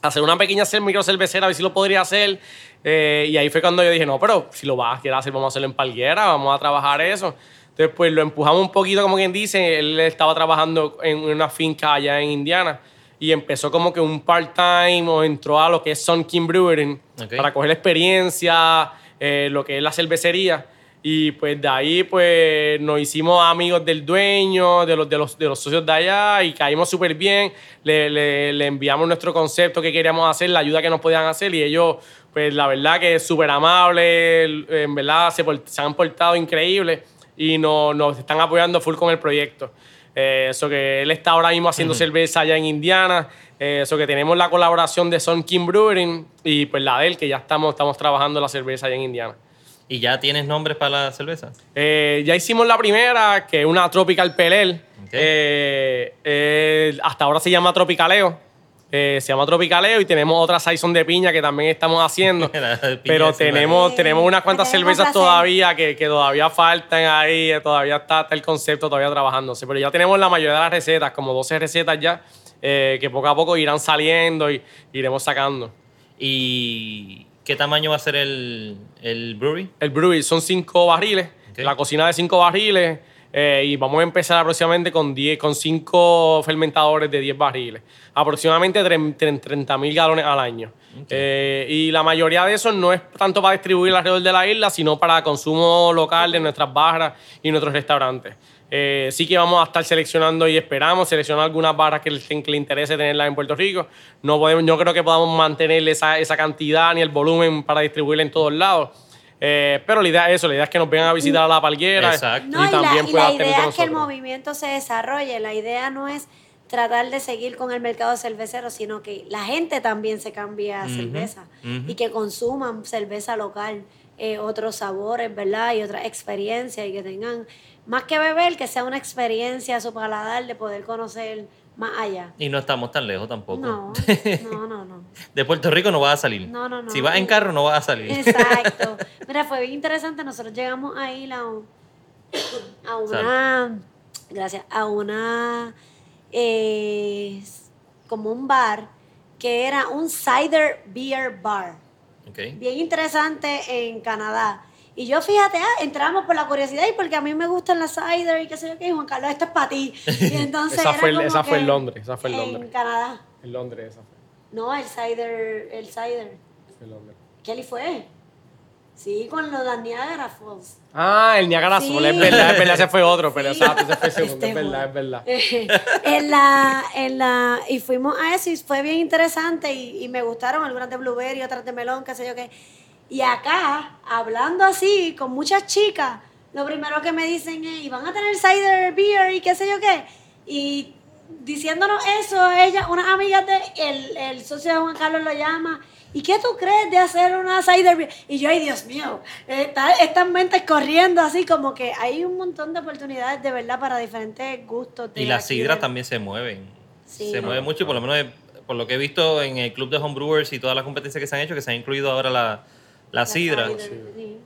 hacer una pequeña micro cervecera, a ver si lo podría hacer. Eh, y ahí fue cuando yo dije, no, pero si lo vas a querer hacer, vamos a hacerlo en Palguera, vamos a trabajar eso. Entonces, pues lo empujamos un poquito, como quien dice. Él estaba trabajando en una finca allá en Indiana y empezó como que un part-time o entró a lo que es Sun King Brewing para coger experiencia eh, lo que es la cervecería. Y pues de ahí pues nos hicimos amigos del dueño, de los, de los, de los socios de allá y caímos súper bien. Le, le, enviamos nuestro concepto que queríamos hacer, la ayuda que nos podían hacer y ellos pues la verdad que súper amable, en verdad se, se, han portado increíble y nos, nos están apoyando full con el proyecto. Eh, eso que él está ahora mismo haciendo cerveza allá en Indiana. Eh, eso que tenemos la colaboración de Son King Brewing y pues la de él, que ya estamos, estamos trabajando la cerveza allá en Indiana. ¿Y ya tienes nombres para la cerveza? Eh, ya hicimos la primera, que es una Tropical Pelel. hasta ahora se llama Tropicaleo. Se llama Tropicaleo y tenemos otra Saison de piña que también estamos haciendo. pero tenemos, tenemos unas cuantas cervezas todavía que, que, todavía faltan ahí, todavía está, está, el concepto todavía trabajándose. Pero ya tenemos la mayoría de las recetas, como 12 recetas ya, eh, que poco a poco irán saliendo y iremos sacando. ¿Y qué tamaño va a ser el, el brewery? El brewery son cinco barriles, la cocina de cinco barriles. Eh, y vamos a empezar aproximadamente con 10, con 5 fermentadores de 10 barriles. Aproximadamente 30 mil galones al año. Eh, y la mayoría de esos no es tanto para distribuir alrededor de la isla, sino para consumo local de nuestras barras y nuestros restaurantes. Eh, sí que vamos a estar seleccionando y esperamos seleccionar algunas barras que, le interese tenerlas en Puerto Rico. No podemos, yo creo que podamos mantener esa, esa cantidad ni el volumen para distribuirla en todos lados. Eh, pero la idea es eso, la idea es que nos vengan a visitar a la palguera. Exacto. y, también la, la idea es que el movimiento se desarrolle. La idea no es tratar de seguir con el mercado cervecero, sino que la gente también se cambie a cerveza y que consuman cerveza local, eh, otros sabores, ¿verdad? Y otras experiencias y que tengan más que beber, que sea una experiencia a su paladar de poder conocer más allá. Y no estamos tan lejos tampoco. No, no, no, no. De Puerto Rico no vas a salir. No, no, no. Si vas en carro no vas a salir. Exacto. Mira, fue bien interesante. Nosotros llegamos a ir a, una... Gracias. A una... Eh, como un bar que era un cider beer bar. Okay. Bien interesante en Canadá. Y yo, fíjate, ah, entramos por la curiosidad y porque a mí me gustan las cider y qué sé yo qué, Juan Carlos, esto es para ti. Y entonces esa, fue, esa fue en Londres, esa fue en Londres. En Canadá. En Londres esa fue. No, el cider, el cider. En Londres. ¿Qué fue? Sí, con los de Niagara Falls. Ah, el Niagara Falls, es verdad, es verdad, ese fue otro, pero exacto, ese fue segundo, es verdad, es verdad. en la, en la, y fuimos a eso y fue bien interesante y, y me gustaron algunas de blueberry, otras de melón, qué sé yo qué. Y acá, hablando así con muchas chicas, lo primero que me dicen es, ¿y van a tener cider beer y qué sé yo qué? Y diciéndonos eso, ella, unas amigas de el, el socio de Juan Carlos lo llama. ¿Y qué tú crees de hacer una cider beer? Y yo, ay Dios mío, está- estas mentes corriendo así como que hay un montón de oportunidades de verdad para diferentes gustos. de Y las sidras de- también se mueven. Sí. Se mueven mucho y por lo menos por lo que he visto en el club de homebrewers y todas las competencias que se han hecho, que se han incluido ahora la, la la sidra, sí.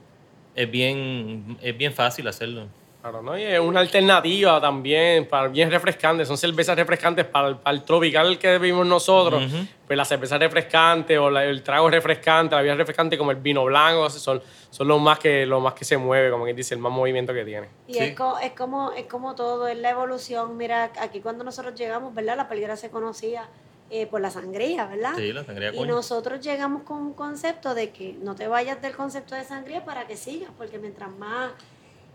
es bien, es bien fácil hacerlo. Claro, ¿no? Y es una alternativa también, para bien refrescante. Son cervezas refrescantes para el, para el tropical que vivimos nosotros. Pues la cerveza refrescante o la- el trago refrescante, la bebida refrescante como el vino blanco, son, son los más que los más que se mueve, como quien dice, el más movimiento que tiene. Y Sí. es, co- es como es como todo, es la evolución. Mira, aquí cuando nosotros llegamos, ¿verdad? La pelguera se conocía eh, por la sangría, ¿verdad? Sí, la sangría Y coño. nosotros llegamos con un concepto de que no te vayas del concepto de sangría para que sigas, porque mientras más...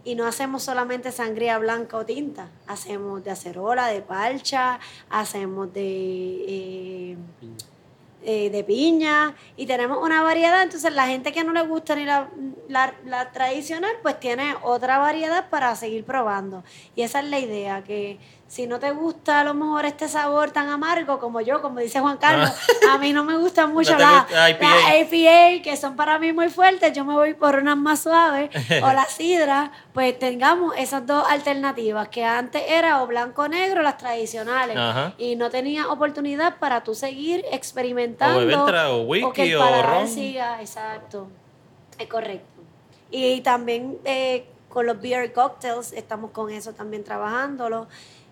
Y no hacemos solamente sangría blanca o tinta, hacemos de acerola, de parcha, hacemos de, eh, eh, de piña y tenemos una variedad. Entonces la gente que no le gusta ni la, la- la tradicional, pues tiene otra variedad para seguir probando. Y esa es la idea, que si no te gusta a lo mejor este sabor tan amargo como yo, como dice Juan Carlos, a mí no me gustan mucho Ah. te las gusta IPA. las IPA, que son para mí muy fuertes, yo me voy por unas más suaves, o la sidra, pues tengamos esas dos alternativas, que antes era o blanco o negro, las tradicionales, Ajá. y no tenía oportunidad para tú seguir experimentando. O beber tra- o que whisky el o ron. siga, exacto, es correcto. Y también eh, con los beer cocktails, estamos con eso también trabajándolo.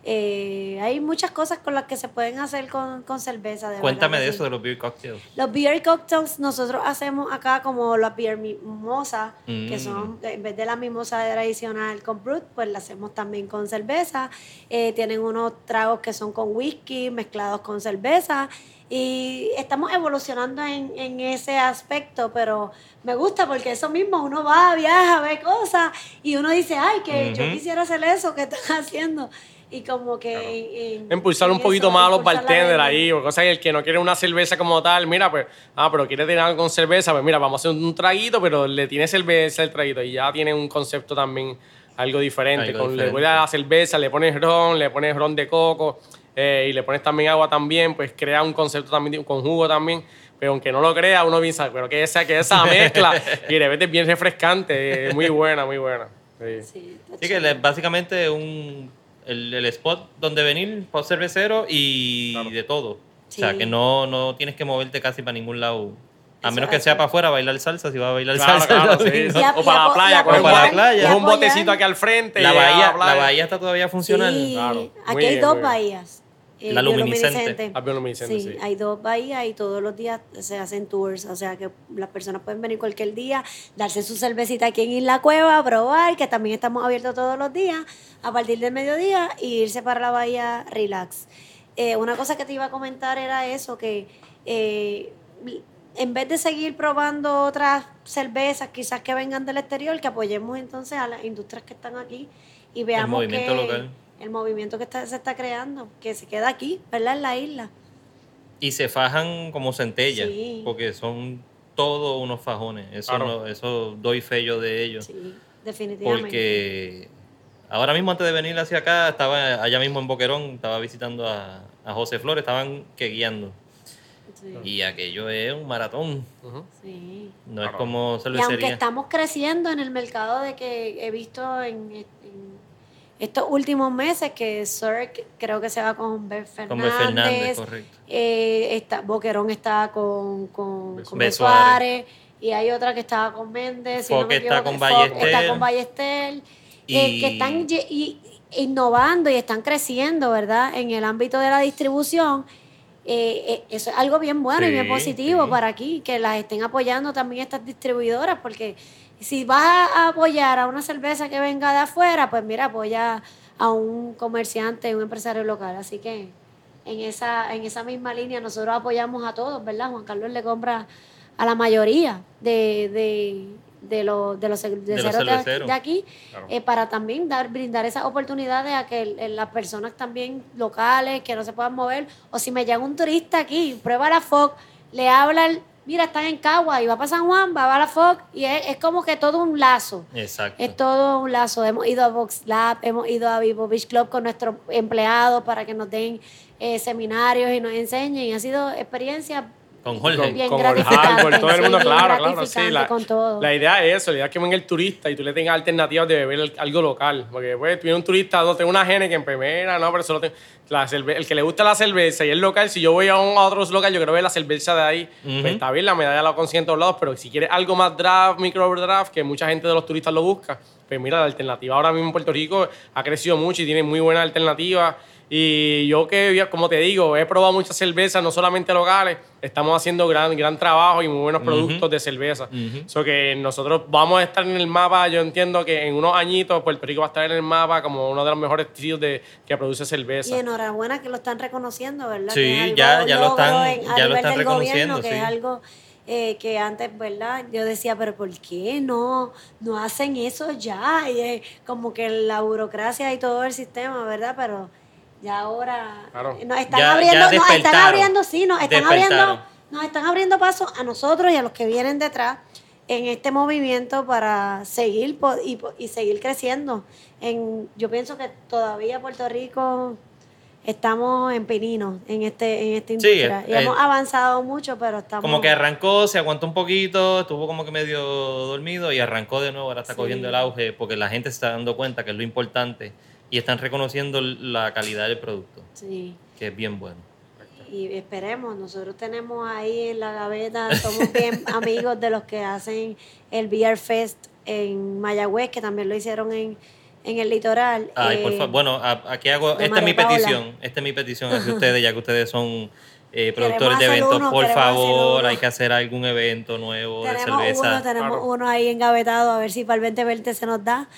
Eh, hay muchas cosas con las que se pueden hacer con, con cerveza. De Cuéntame de eso, de los beer cocktails. Los beer cocktails nosotros hacemos acá como las beer mimosa, que Mm. son, en vez de la mimosa tradicional con brut, pues la hacemos también con cerveza. Eh, tienen unos tragos que son con whisky mezclados con cerveza. Y estamos evolucionando en, en ese aspecto, pero me gusta porque eso mismo, uno va, viaja, ve cosas y uno dice, ay, que yo quisiera hacer eso que están haciendo. Y como que... en- Impulsar un poquito eso, más a los bartenders ahí, o que el que no quiere una cerveza como tal, mira, pues, ah, pero quiere tener algo con cerveza, pues mira, vamos a hacer un traguito, pero le tiene cerveza el traguito y ya tiene un concepto también algo diferente. Algo con, Le diferente. pones a la cerveza, le pones ron, le pones ron de coco eh, y le pones también agua también, pues crea un concepto también con jugo también. Pero aunque no lo crea, uno piensa, pero que esa, que esa mezcla, y de repente es bien refrescante, es muy buena, muy buena. Sí. Sí, Así que le- básicamente un, el, el spot donde venir, spot cervecero y Claro. de todo. O sea, que no, no tienes que moverte casi para ningún lado. A menos que es. sea para afuera, bailar salsa, si vas a bailar Claro, salsa. claro, sí. a- O para la playa, coge para la playa. coge un botecito aquí al frente. La bahía, la bahía está todavía funcional. Sí, Claro. Muy aquí bien, hay dos bahías. Eh, La luminiscente. bioluminiscente. La bioluminiscente, sí, sí. hay dos bahías y todos los días se hacen tours, o sea que las personas pueden venir cualquier día, darse su cervecita aquí en Isla Cueva, probar, que también estamos abiertos todos los días, a partir del mediodía, y irse para la bahía relax. Eh, una cosa que te iba a comentar era eso, que eh, en vez de seguir probando otras cervezas, quizás que vengan del exterior, que apoyemos entonces a las industrias que están aquí y veamos movimiento que local. El movimiento que está- se está creando, que se queda aquí, ¿verdad? En la isla. Y se fajan como centella, Sí. porque son todos unos fajones. Eso, Claro. no- eso doy fe yo de ellos. Sí, definitivamente. Porque ahora mismo antes de venir hacia acá, estaba allá mismo en Boquerón, estaba visitando a, a José Flores, estaban que guiando. Sí, Y aquello es un maratón, sí. no es como Y aunque cervecería. estamos creciendo en el mercado de que he visto en, en estos últimos meses que Cirque creo que se va con Beth Fernández. Con Beth Fernández, correcto. eh, está, Boquerón está con, con, con Beth Beth Suárez. Y hay otra que estaba con Méndez. si no me está con Ballester. Está con Ballester. eh, Y- que están y- innovando y están creciendo, ¿verdad? En el ámbito de la distribución. Eh, eh, eso es algo bien bueno y bien positivo sí. para aquí, que las estén apoyando también estas distribuidoras, porque si vas a apoyar a una cerveza que venga de afuera, pues mira, apoya a un comerciante, un empresario local. Así que en esa, en esa misma línea nosotros apoyamos a todos, ¿verdad? Juan Carlos le compra a la mayoría de, de, de los, de los, De los de, de aquí, Claro. eh, para también dar, brindar esas oportunidades a que el- el- las personas también locales que no se puedan mover, o si me llega un turista aquí, prueba la FOC, le habla mira, están en Cagua y va para San Juan, va a la Fox y es, es como que todo un lazo. Exacto. Es todo un lazo. Hemos ido a Vox Lab, hemos ido a Vivo Beach Club con nuestros empleados para que nos den eh, seminarios y nos enseñen. Ha sido experiencia Con Jorge. Con, Bien con Hardcore, todo el sí, mundo, bien claro, claro. Sí, la, con todo. la idea es eso, la idea es que venga el turista y tú le tengas alternativas de beber el- algo local. Porque pues, tú un turista, no tengo una gene que en primera, no, pero solo tengo, la cerve- el que le gusta la cerveza y el local, si yo voy a, un, a otro local, yo quiero ver la cerveza de ahí. Ujú. Pues está bien, la medalla la consigue en todos lados, pero si quieres algo más draft, micro draft, que mucha gente de los turistas lo busca, pues mira, la alternativa ahora mismo en Puerto Rico ha crecido mucho y tiene muy buenas alternativas. Y yo que, como te digo, he probado muchas cervezas, no solamente locales, estamos haciendo gran, gran trabajo y muy buenos productos de cerveza. Ujú. So que nosotros vamos a estar en el mapa, yo entiendo que en unos añitos Puerto Rico va a estar en el mapa como uno de los mejores sitios de, que produce Y cerveza. enhorabuena que lo están reconociendo, ¿verdad? Sí, Que es ya- lo están- en- a ya lo nivel están del reconociendo, gobierno, que sí. es algo eh, que antes, ¿verdad? Yo decía, pero ¿por qué no, no hacen eso ya? Y es como que la burocracia y todo el sistema, ¿verdad? Pero ya ahora Claro. nos están Ya- abriendo, ya nos están abriendo, sí, nos están abriendo, nos están abriendo paso a nosotros y a los que vienen detrás en este movimiento para seguir y, y seguir creciendo. En, yo pienso que todavía Puerto Rico estamos en peninos en este en esta Sí, industria y eh, hemos avanzado mucho, pero estamos Como que arrancó, se aguantó un poquito, estuvo como que medio dormido y arrancó de nuevo, ahora está Sí. cogiendo el auge porque la gente se está dando cuenta que es lo importante y están reconociendo la calidad del producto, sí. que es bien bueno. Y esperemos, nosotros tenemos ahí en la gaveta, somos bien amigos de los que hacen el Beer Fest en Mayagüez, que también lo hicieron en, en el litoral. Ay, por Eh, favor. Bueno, a- aquí hago. de Esta es mi petición. Esta es mi petición hacia ustedes, ya que ustedes son eh, productores de eventos. uno, por favor, hay que hacer algún evento nuevo de Tenemos cerveza. uno, tenemos Claro. uno ahí engavetado, a ver si para el 2020 se nos da.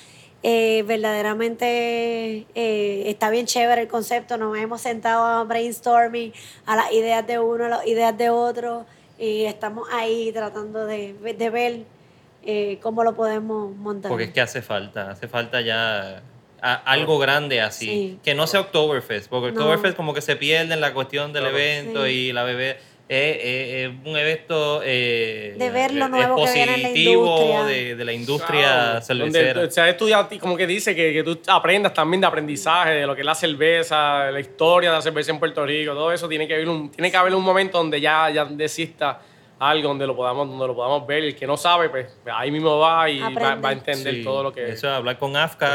Eh, verdaderamente eh, está bien chévere el concepto, nos hemos sentado a brainstorming a las ideas de uno, a las ideas de otro, y estamos ahí tratando de, de ver eh, cómo lo podemos montar. Porque es que hace falta, hace falta ya a- algo grande así. Sí. Que no sea Oktoberfest, porque No. Oktoberfest como que se pierde en la cuestión del evento Sí. y la bebé. Es es- es un evento eh, De ver lo nuevo la positivo de, de la industria Claro, cervecera. Donde se ha estudiado, como que dice que, que tú aprendas también de aprendizaje, de lo que es la cerveza, de la historia de la cerveza en Puerto Rico, todo eso tiene que haber un, tiene que haber un momento donde ya, ya exista algo donde lo podamos, donde lo podamos ver. Y el que no sabe, pues ahí mismo va y va, va a entender Sí, todo lo que Eso es hablar con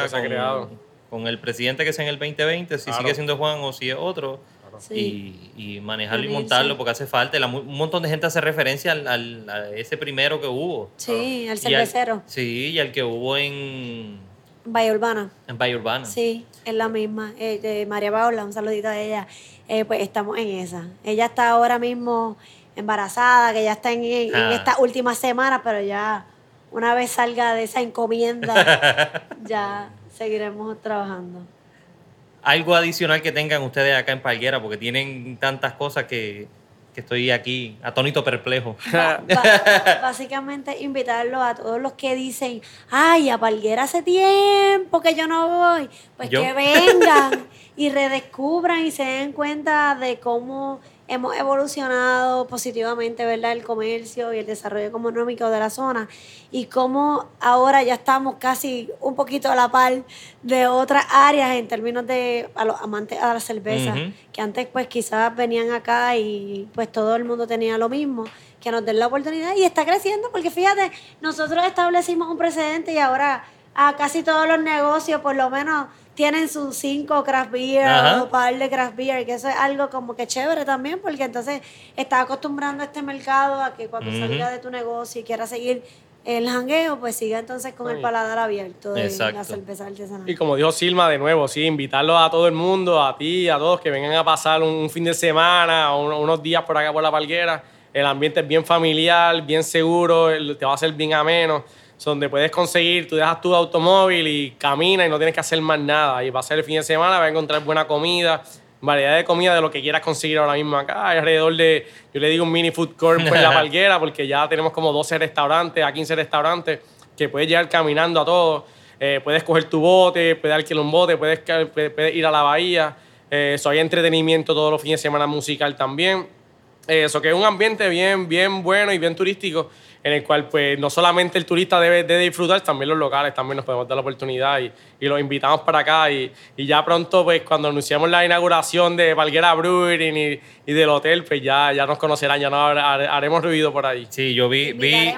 se ha con, creado. con el presidente que es en el 2020, si Claro. sigue siendo Juan o si es otro, Sí. y, y manejarlo y montarlo porque hace falta. La un montón de gente hace referencia al, al- a ese primero que hubo. Sí, al cervecero, sí, y al que hubo en, en Bahía Urbana. en Valle Urbana. Sí, es la misma. Eh, María Paula, un saludito a ella. Eh, pues estamos en esa. Ella está ahora mismo embarazada, que ya está en, en Ah. estas últimas semanas, pero ya una vez salga de esa encomienda, ya seguiremos trabajando. Algo adicional que tengan ustedes acá en Palguera, porque tienen tantas cosas que, que estoy aquí atónito perplejo. Básicamente invitarlos a todos los que dicen, ay, a Palguera hace tiempo que yo no voy, pues ¿Yo? que vengan y redescubran y se den cuenta de cómo hemos evolucionado positivamente, ¿verdad? El comercio y el desarrollo económico de la zona. Y cómo ahora ya estamos casi un poquito a la par de otras áreas en términos de a los amantes a la cerveza, que antes pues quizás venían acá y pues todo el mundo tenía lo mismo, que nos den la oportunidad. Y está creciendo porque fíjate, nosotros establecimos un precedente y ahora a casi todos los negocios por lo menos tienen sus cinco craft beer Ajá. o par de craft beer, que eso es algo como que chévere también, porque entonces está acostumbrando a este mercado a que cuando Ujú. salga de tu negocio y quiera seguir el jangueo, pues siga entonces con el paladar abierto de Exacto. la cerveza artesanal. Y como dijo Silma de nuevo, sí, invitarlos a todo el mundo, a ti, a todos que vengan a pasar un fin de semana o uno- unos días por acá por la palguera. El ambiente es bien familiar, bien seguro, el- te va a hacer bien ameno. Donde puedes conseguir, tú dejas tu automóvil y caminas y no tienes que hacer más nada. Y va a ser el fin de semana, vas a encontrar buena comida, variedad de comida de lo que quieras conseguir ahora mismo acá. Hay alrededor de, yo le digo un mini food court por la palguera, porque ya tenemos como 12 restaurantes, a 15 restaurantes que puedes llegar caminando a todos. Eh, puedes coger tu bote, puedes alquilar un bote, puedes, puedes- ir a la bahía. Eh, so, hay entretenimiento todos los fines de semana musical también. Eso, que es un ambiente bien, bien bueno y bien turístico, en el cual pues no solamente el turista debe, de disfrutar, también los locales también nos podemos dar la oportunidad y, y los invitamos para acá. Y, y, ya pronto, pues cuando anunciamos la inauguración de Valguera Brewing y, y, del hotel, pues ya, ya nos conocerán, ya nos haremos ruido por ahí. Sí, yo vi, vi,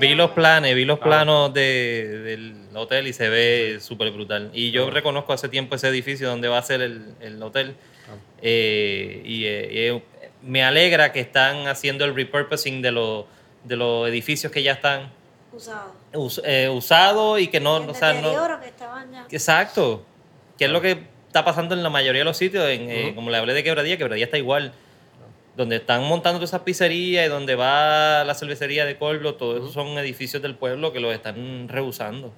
vi los planes, vi los planos de, del hotel y se ve súper brutal. Y yo reconozco hace tiempo ese edificio donde va a ser el, el hotel. Eh, y, eh, me alegra que están haciendo el repurposing de, los de los edificios que ya están usados eh, usado y que no... El o sea, no que estaban ya. Exacto. Que es lo que está pasando en la mayoría de los sitios. En, eh, como le hablé de Quebradía, Quebradía está igual. Donde están montando todas esas pizzerías y donde va la cervecería de Colblo, todos esos son edificios del pueblo que los están rehusando.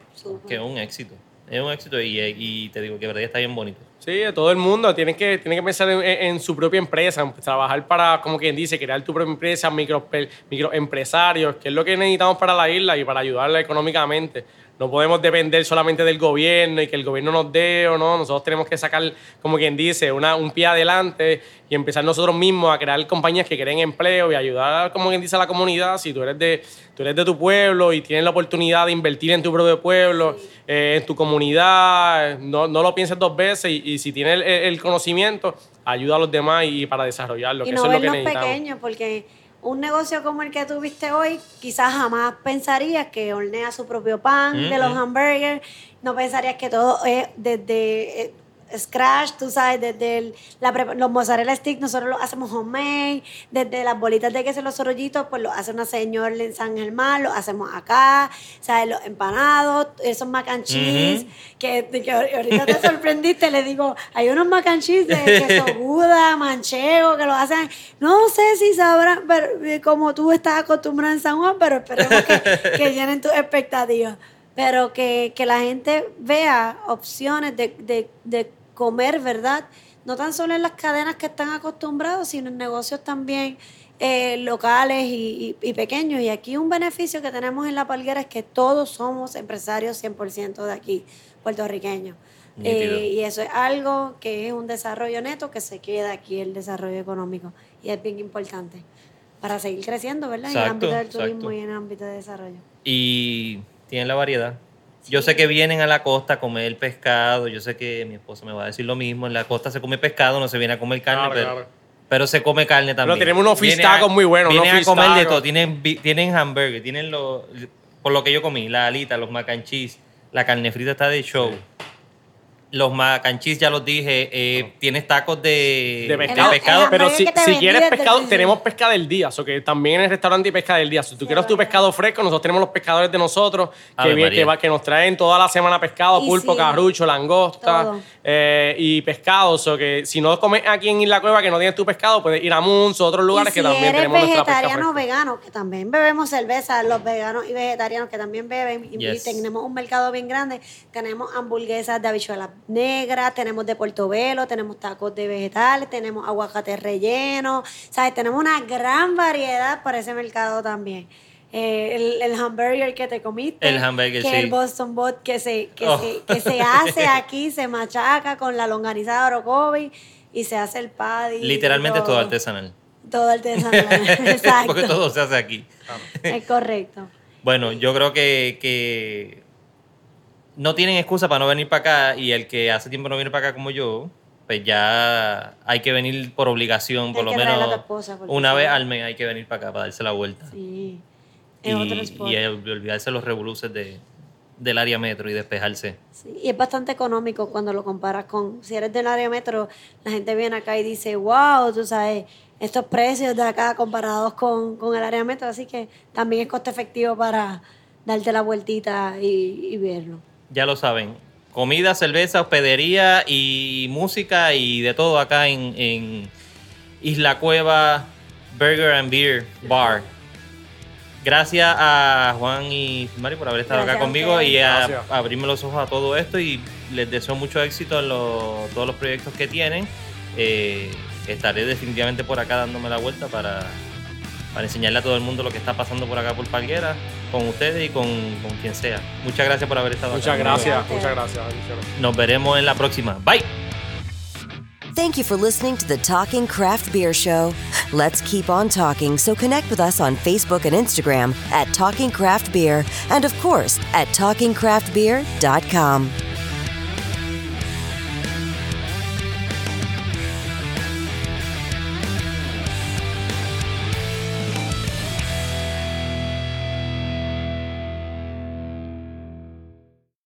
Que es un éxito. Es un éxito y, y te digo, Quebradía está bien bonito. Sí, todo el mundo tiene que, que pensar en, en, su propia empresa, trabajar para, como quien dice, crear tu propia empresa, micro, microempresarios, que es lo que necesitamos para la isla y para ayudarla económicamente. No podemos depender solamente del gobierno y que el gobierno nos dé o no. Nosotros tenemos que sacar, como quien dice, una, un pie adelante y empezar nosotros mismos a crear compañías que creen empleo y ayudar, como quien dice, a la comunidad. Si tú eres de, tú eres de tu pueblo y tienes la oportunidad de invertir en tu propio pueblo, eh, en tu comunidad, no, no, lo pienses dos veces y, y si tienes el, el, conocimiento, ayuda a los demás y para desarrollarlo. Y que no eso es lo que verlos pequeños porque un negocio como el que tuviste hoy, quizás jamás pensarías que hornea su propio pan mm -hmm. de los hamburgers, no pensarías que todo es desde eh, scratch, tú sabes, desde el, la, los mozzarella sticks nosotros los hacemos homemade, desde las bolitas de queso, los sorollitos, pues lo hace una señora en San Germán, lo hacemos acá, sabes, los empanados, esos mac and cheese, uh -huh. que, que, ahorita te sorprendiste, le digo, hay unos mac and cheese de queso Buda, manchego, que lo hacen, no sé si sabrán, pero, como tú estás acostumbrado en San Juan, pero esperemos que, que llenen tus expectativas pero que, que, la gente vea opciones de, de, de, comer, ¿verdad? No tan solo en las cadenas que están acostumbrados, sino en negocios también eh, locales y, y, y, pequeños. Y aquí un beneficio que tenemos en La Palguera es que todos somos empresarios 100% de aquí, puertorriqueños. Eh, y eso es algo que es un desarrollo neto que se queda aquí, el desarrollo económico. Y es bien importante para seguir creciendo, ¿verdad? Exacto, en el ámbito del turismo exacto. y en el ámbito de desarrollo. Y tienen la variedad. Yo sé que vienen a la costa a comer pescado. Yo sé que mi esposa me va a decir lo mismo. En la costa se come pescado, no se viene a comer carne, Claro, pero, claro. pero se come carne también. Pero tenemos unos fish tacos muy buenos, Vienen a comer de todo. Tienen, tienen hamburger, tienen lo, por lo que yo comí, la alita, los mac and cheese, la carne frita está de show. Los mac and cheese, ya los dije. eh, tienes tacos de, de pescado. Pero si, quieres pescado, tenemos pesca del día. O sea, que también en el restaurante hay pesca del día. Si tú quieres tu pescado fresco, nosotros tenemos los pescadores de nosotros que, que, va- que nos traen toda la semana pescado, Y pulpo, sí, carrucho, langosta eh, y pescado. O sea, que si no comes aquí en Isla Cueva que no tienes tu pescado, puedes ir a Munzo, otros lugares y que si también eres tenemos nuestra pesca vegetariano vegano, que también bebemos cerveza, los veganos y vegetarianos que también beben, y Yes. tenemos un mercado bien grande, tenemos hamburguesas de habichuelas negras, tenemos de portobelo, tenemos tacos de vegetales, tenemos aguacate relleno, ¿sabes? Tenemos una gran variedad para ese mercado también. Eh, el, el hamburger que te comiste, El hamburger, que sí. el Boston Bot que se, que, Oh. se, que se hace aquí, se machaca con la longaniza de Orocovi y se hace el paddy. Literalmente y es todo artesanal. todo artesanal. Exacto. Porque todo se hace aquí. Es correcto. Bueno, yo creo que, que no tienen excusa para no venir para acá y el que hace tiempo no viene para acá como yo, pues ya hay que venir por obligación, por lo menos una vez al mes hay que venir para acá para darse la vuelta. Sí. Y, olvidarse los revoluces de, del área metro y despejarse. Sí, Y es bastante económico cuando lo comparas con. Si eres del área metro, la gente viene acá y dice, wow, tú sabes, estos precios de acá comparados con, con el área metro. Así que también es costo efectivo para darte la vueltita y, y verlo. Ya lo saben. Comida, cerveza, hospedería y música y de todo acá en, en Isla Cueva Burger and Beer Bar. Gracias a Juan y Mari por haber estado Gracias acá conmigo y a, abrirme los ojos a todo esto y les deseo mucho éxito en los- todos los proyectos que tienen. Eh, estaré definitivamente por acá dándome la vuelta para, para enseñarle a todo el mundo lo que está pasando por acá por Palguera, con ustedes y con, quien sea. Muchas gracias por haber estado muchas. Gracias. Muchas gracias, muchas. Nos veremos en la próxima. Bye. Thank you for listening to the Talking Craft Beer Show. Let's keep on talking, so connect with us on Facebook and Instagram at and of course at TalkingCraftBeer.com.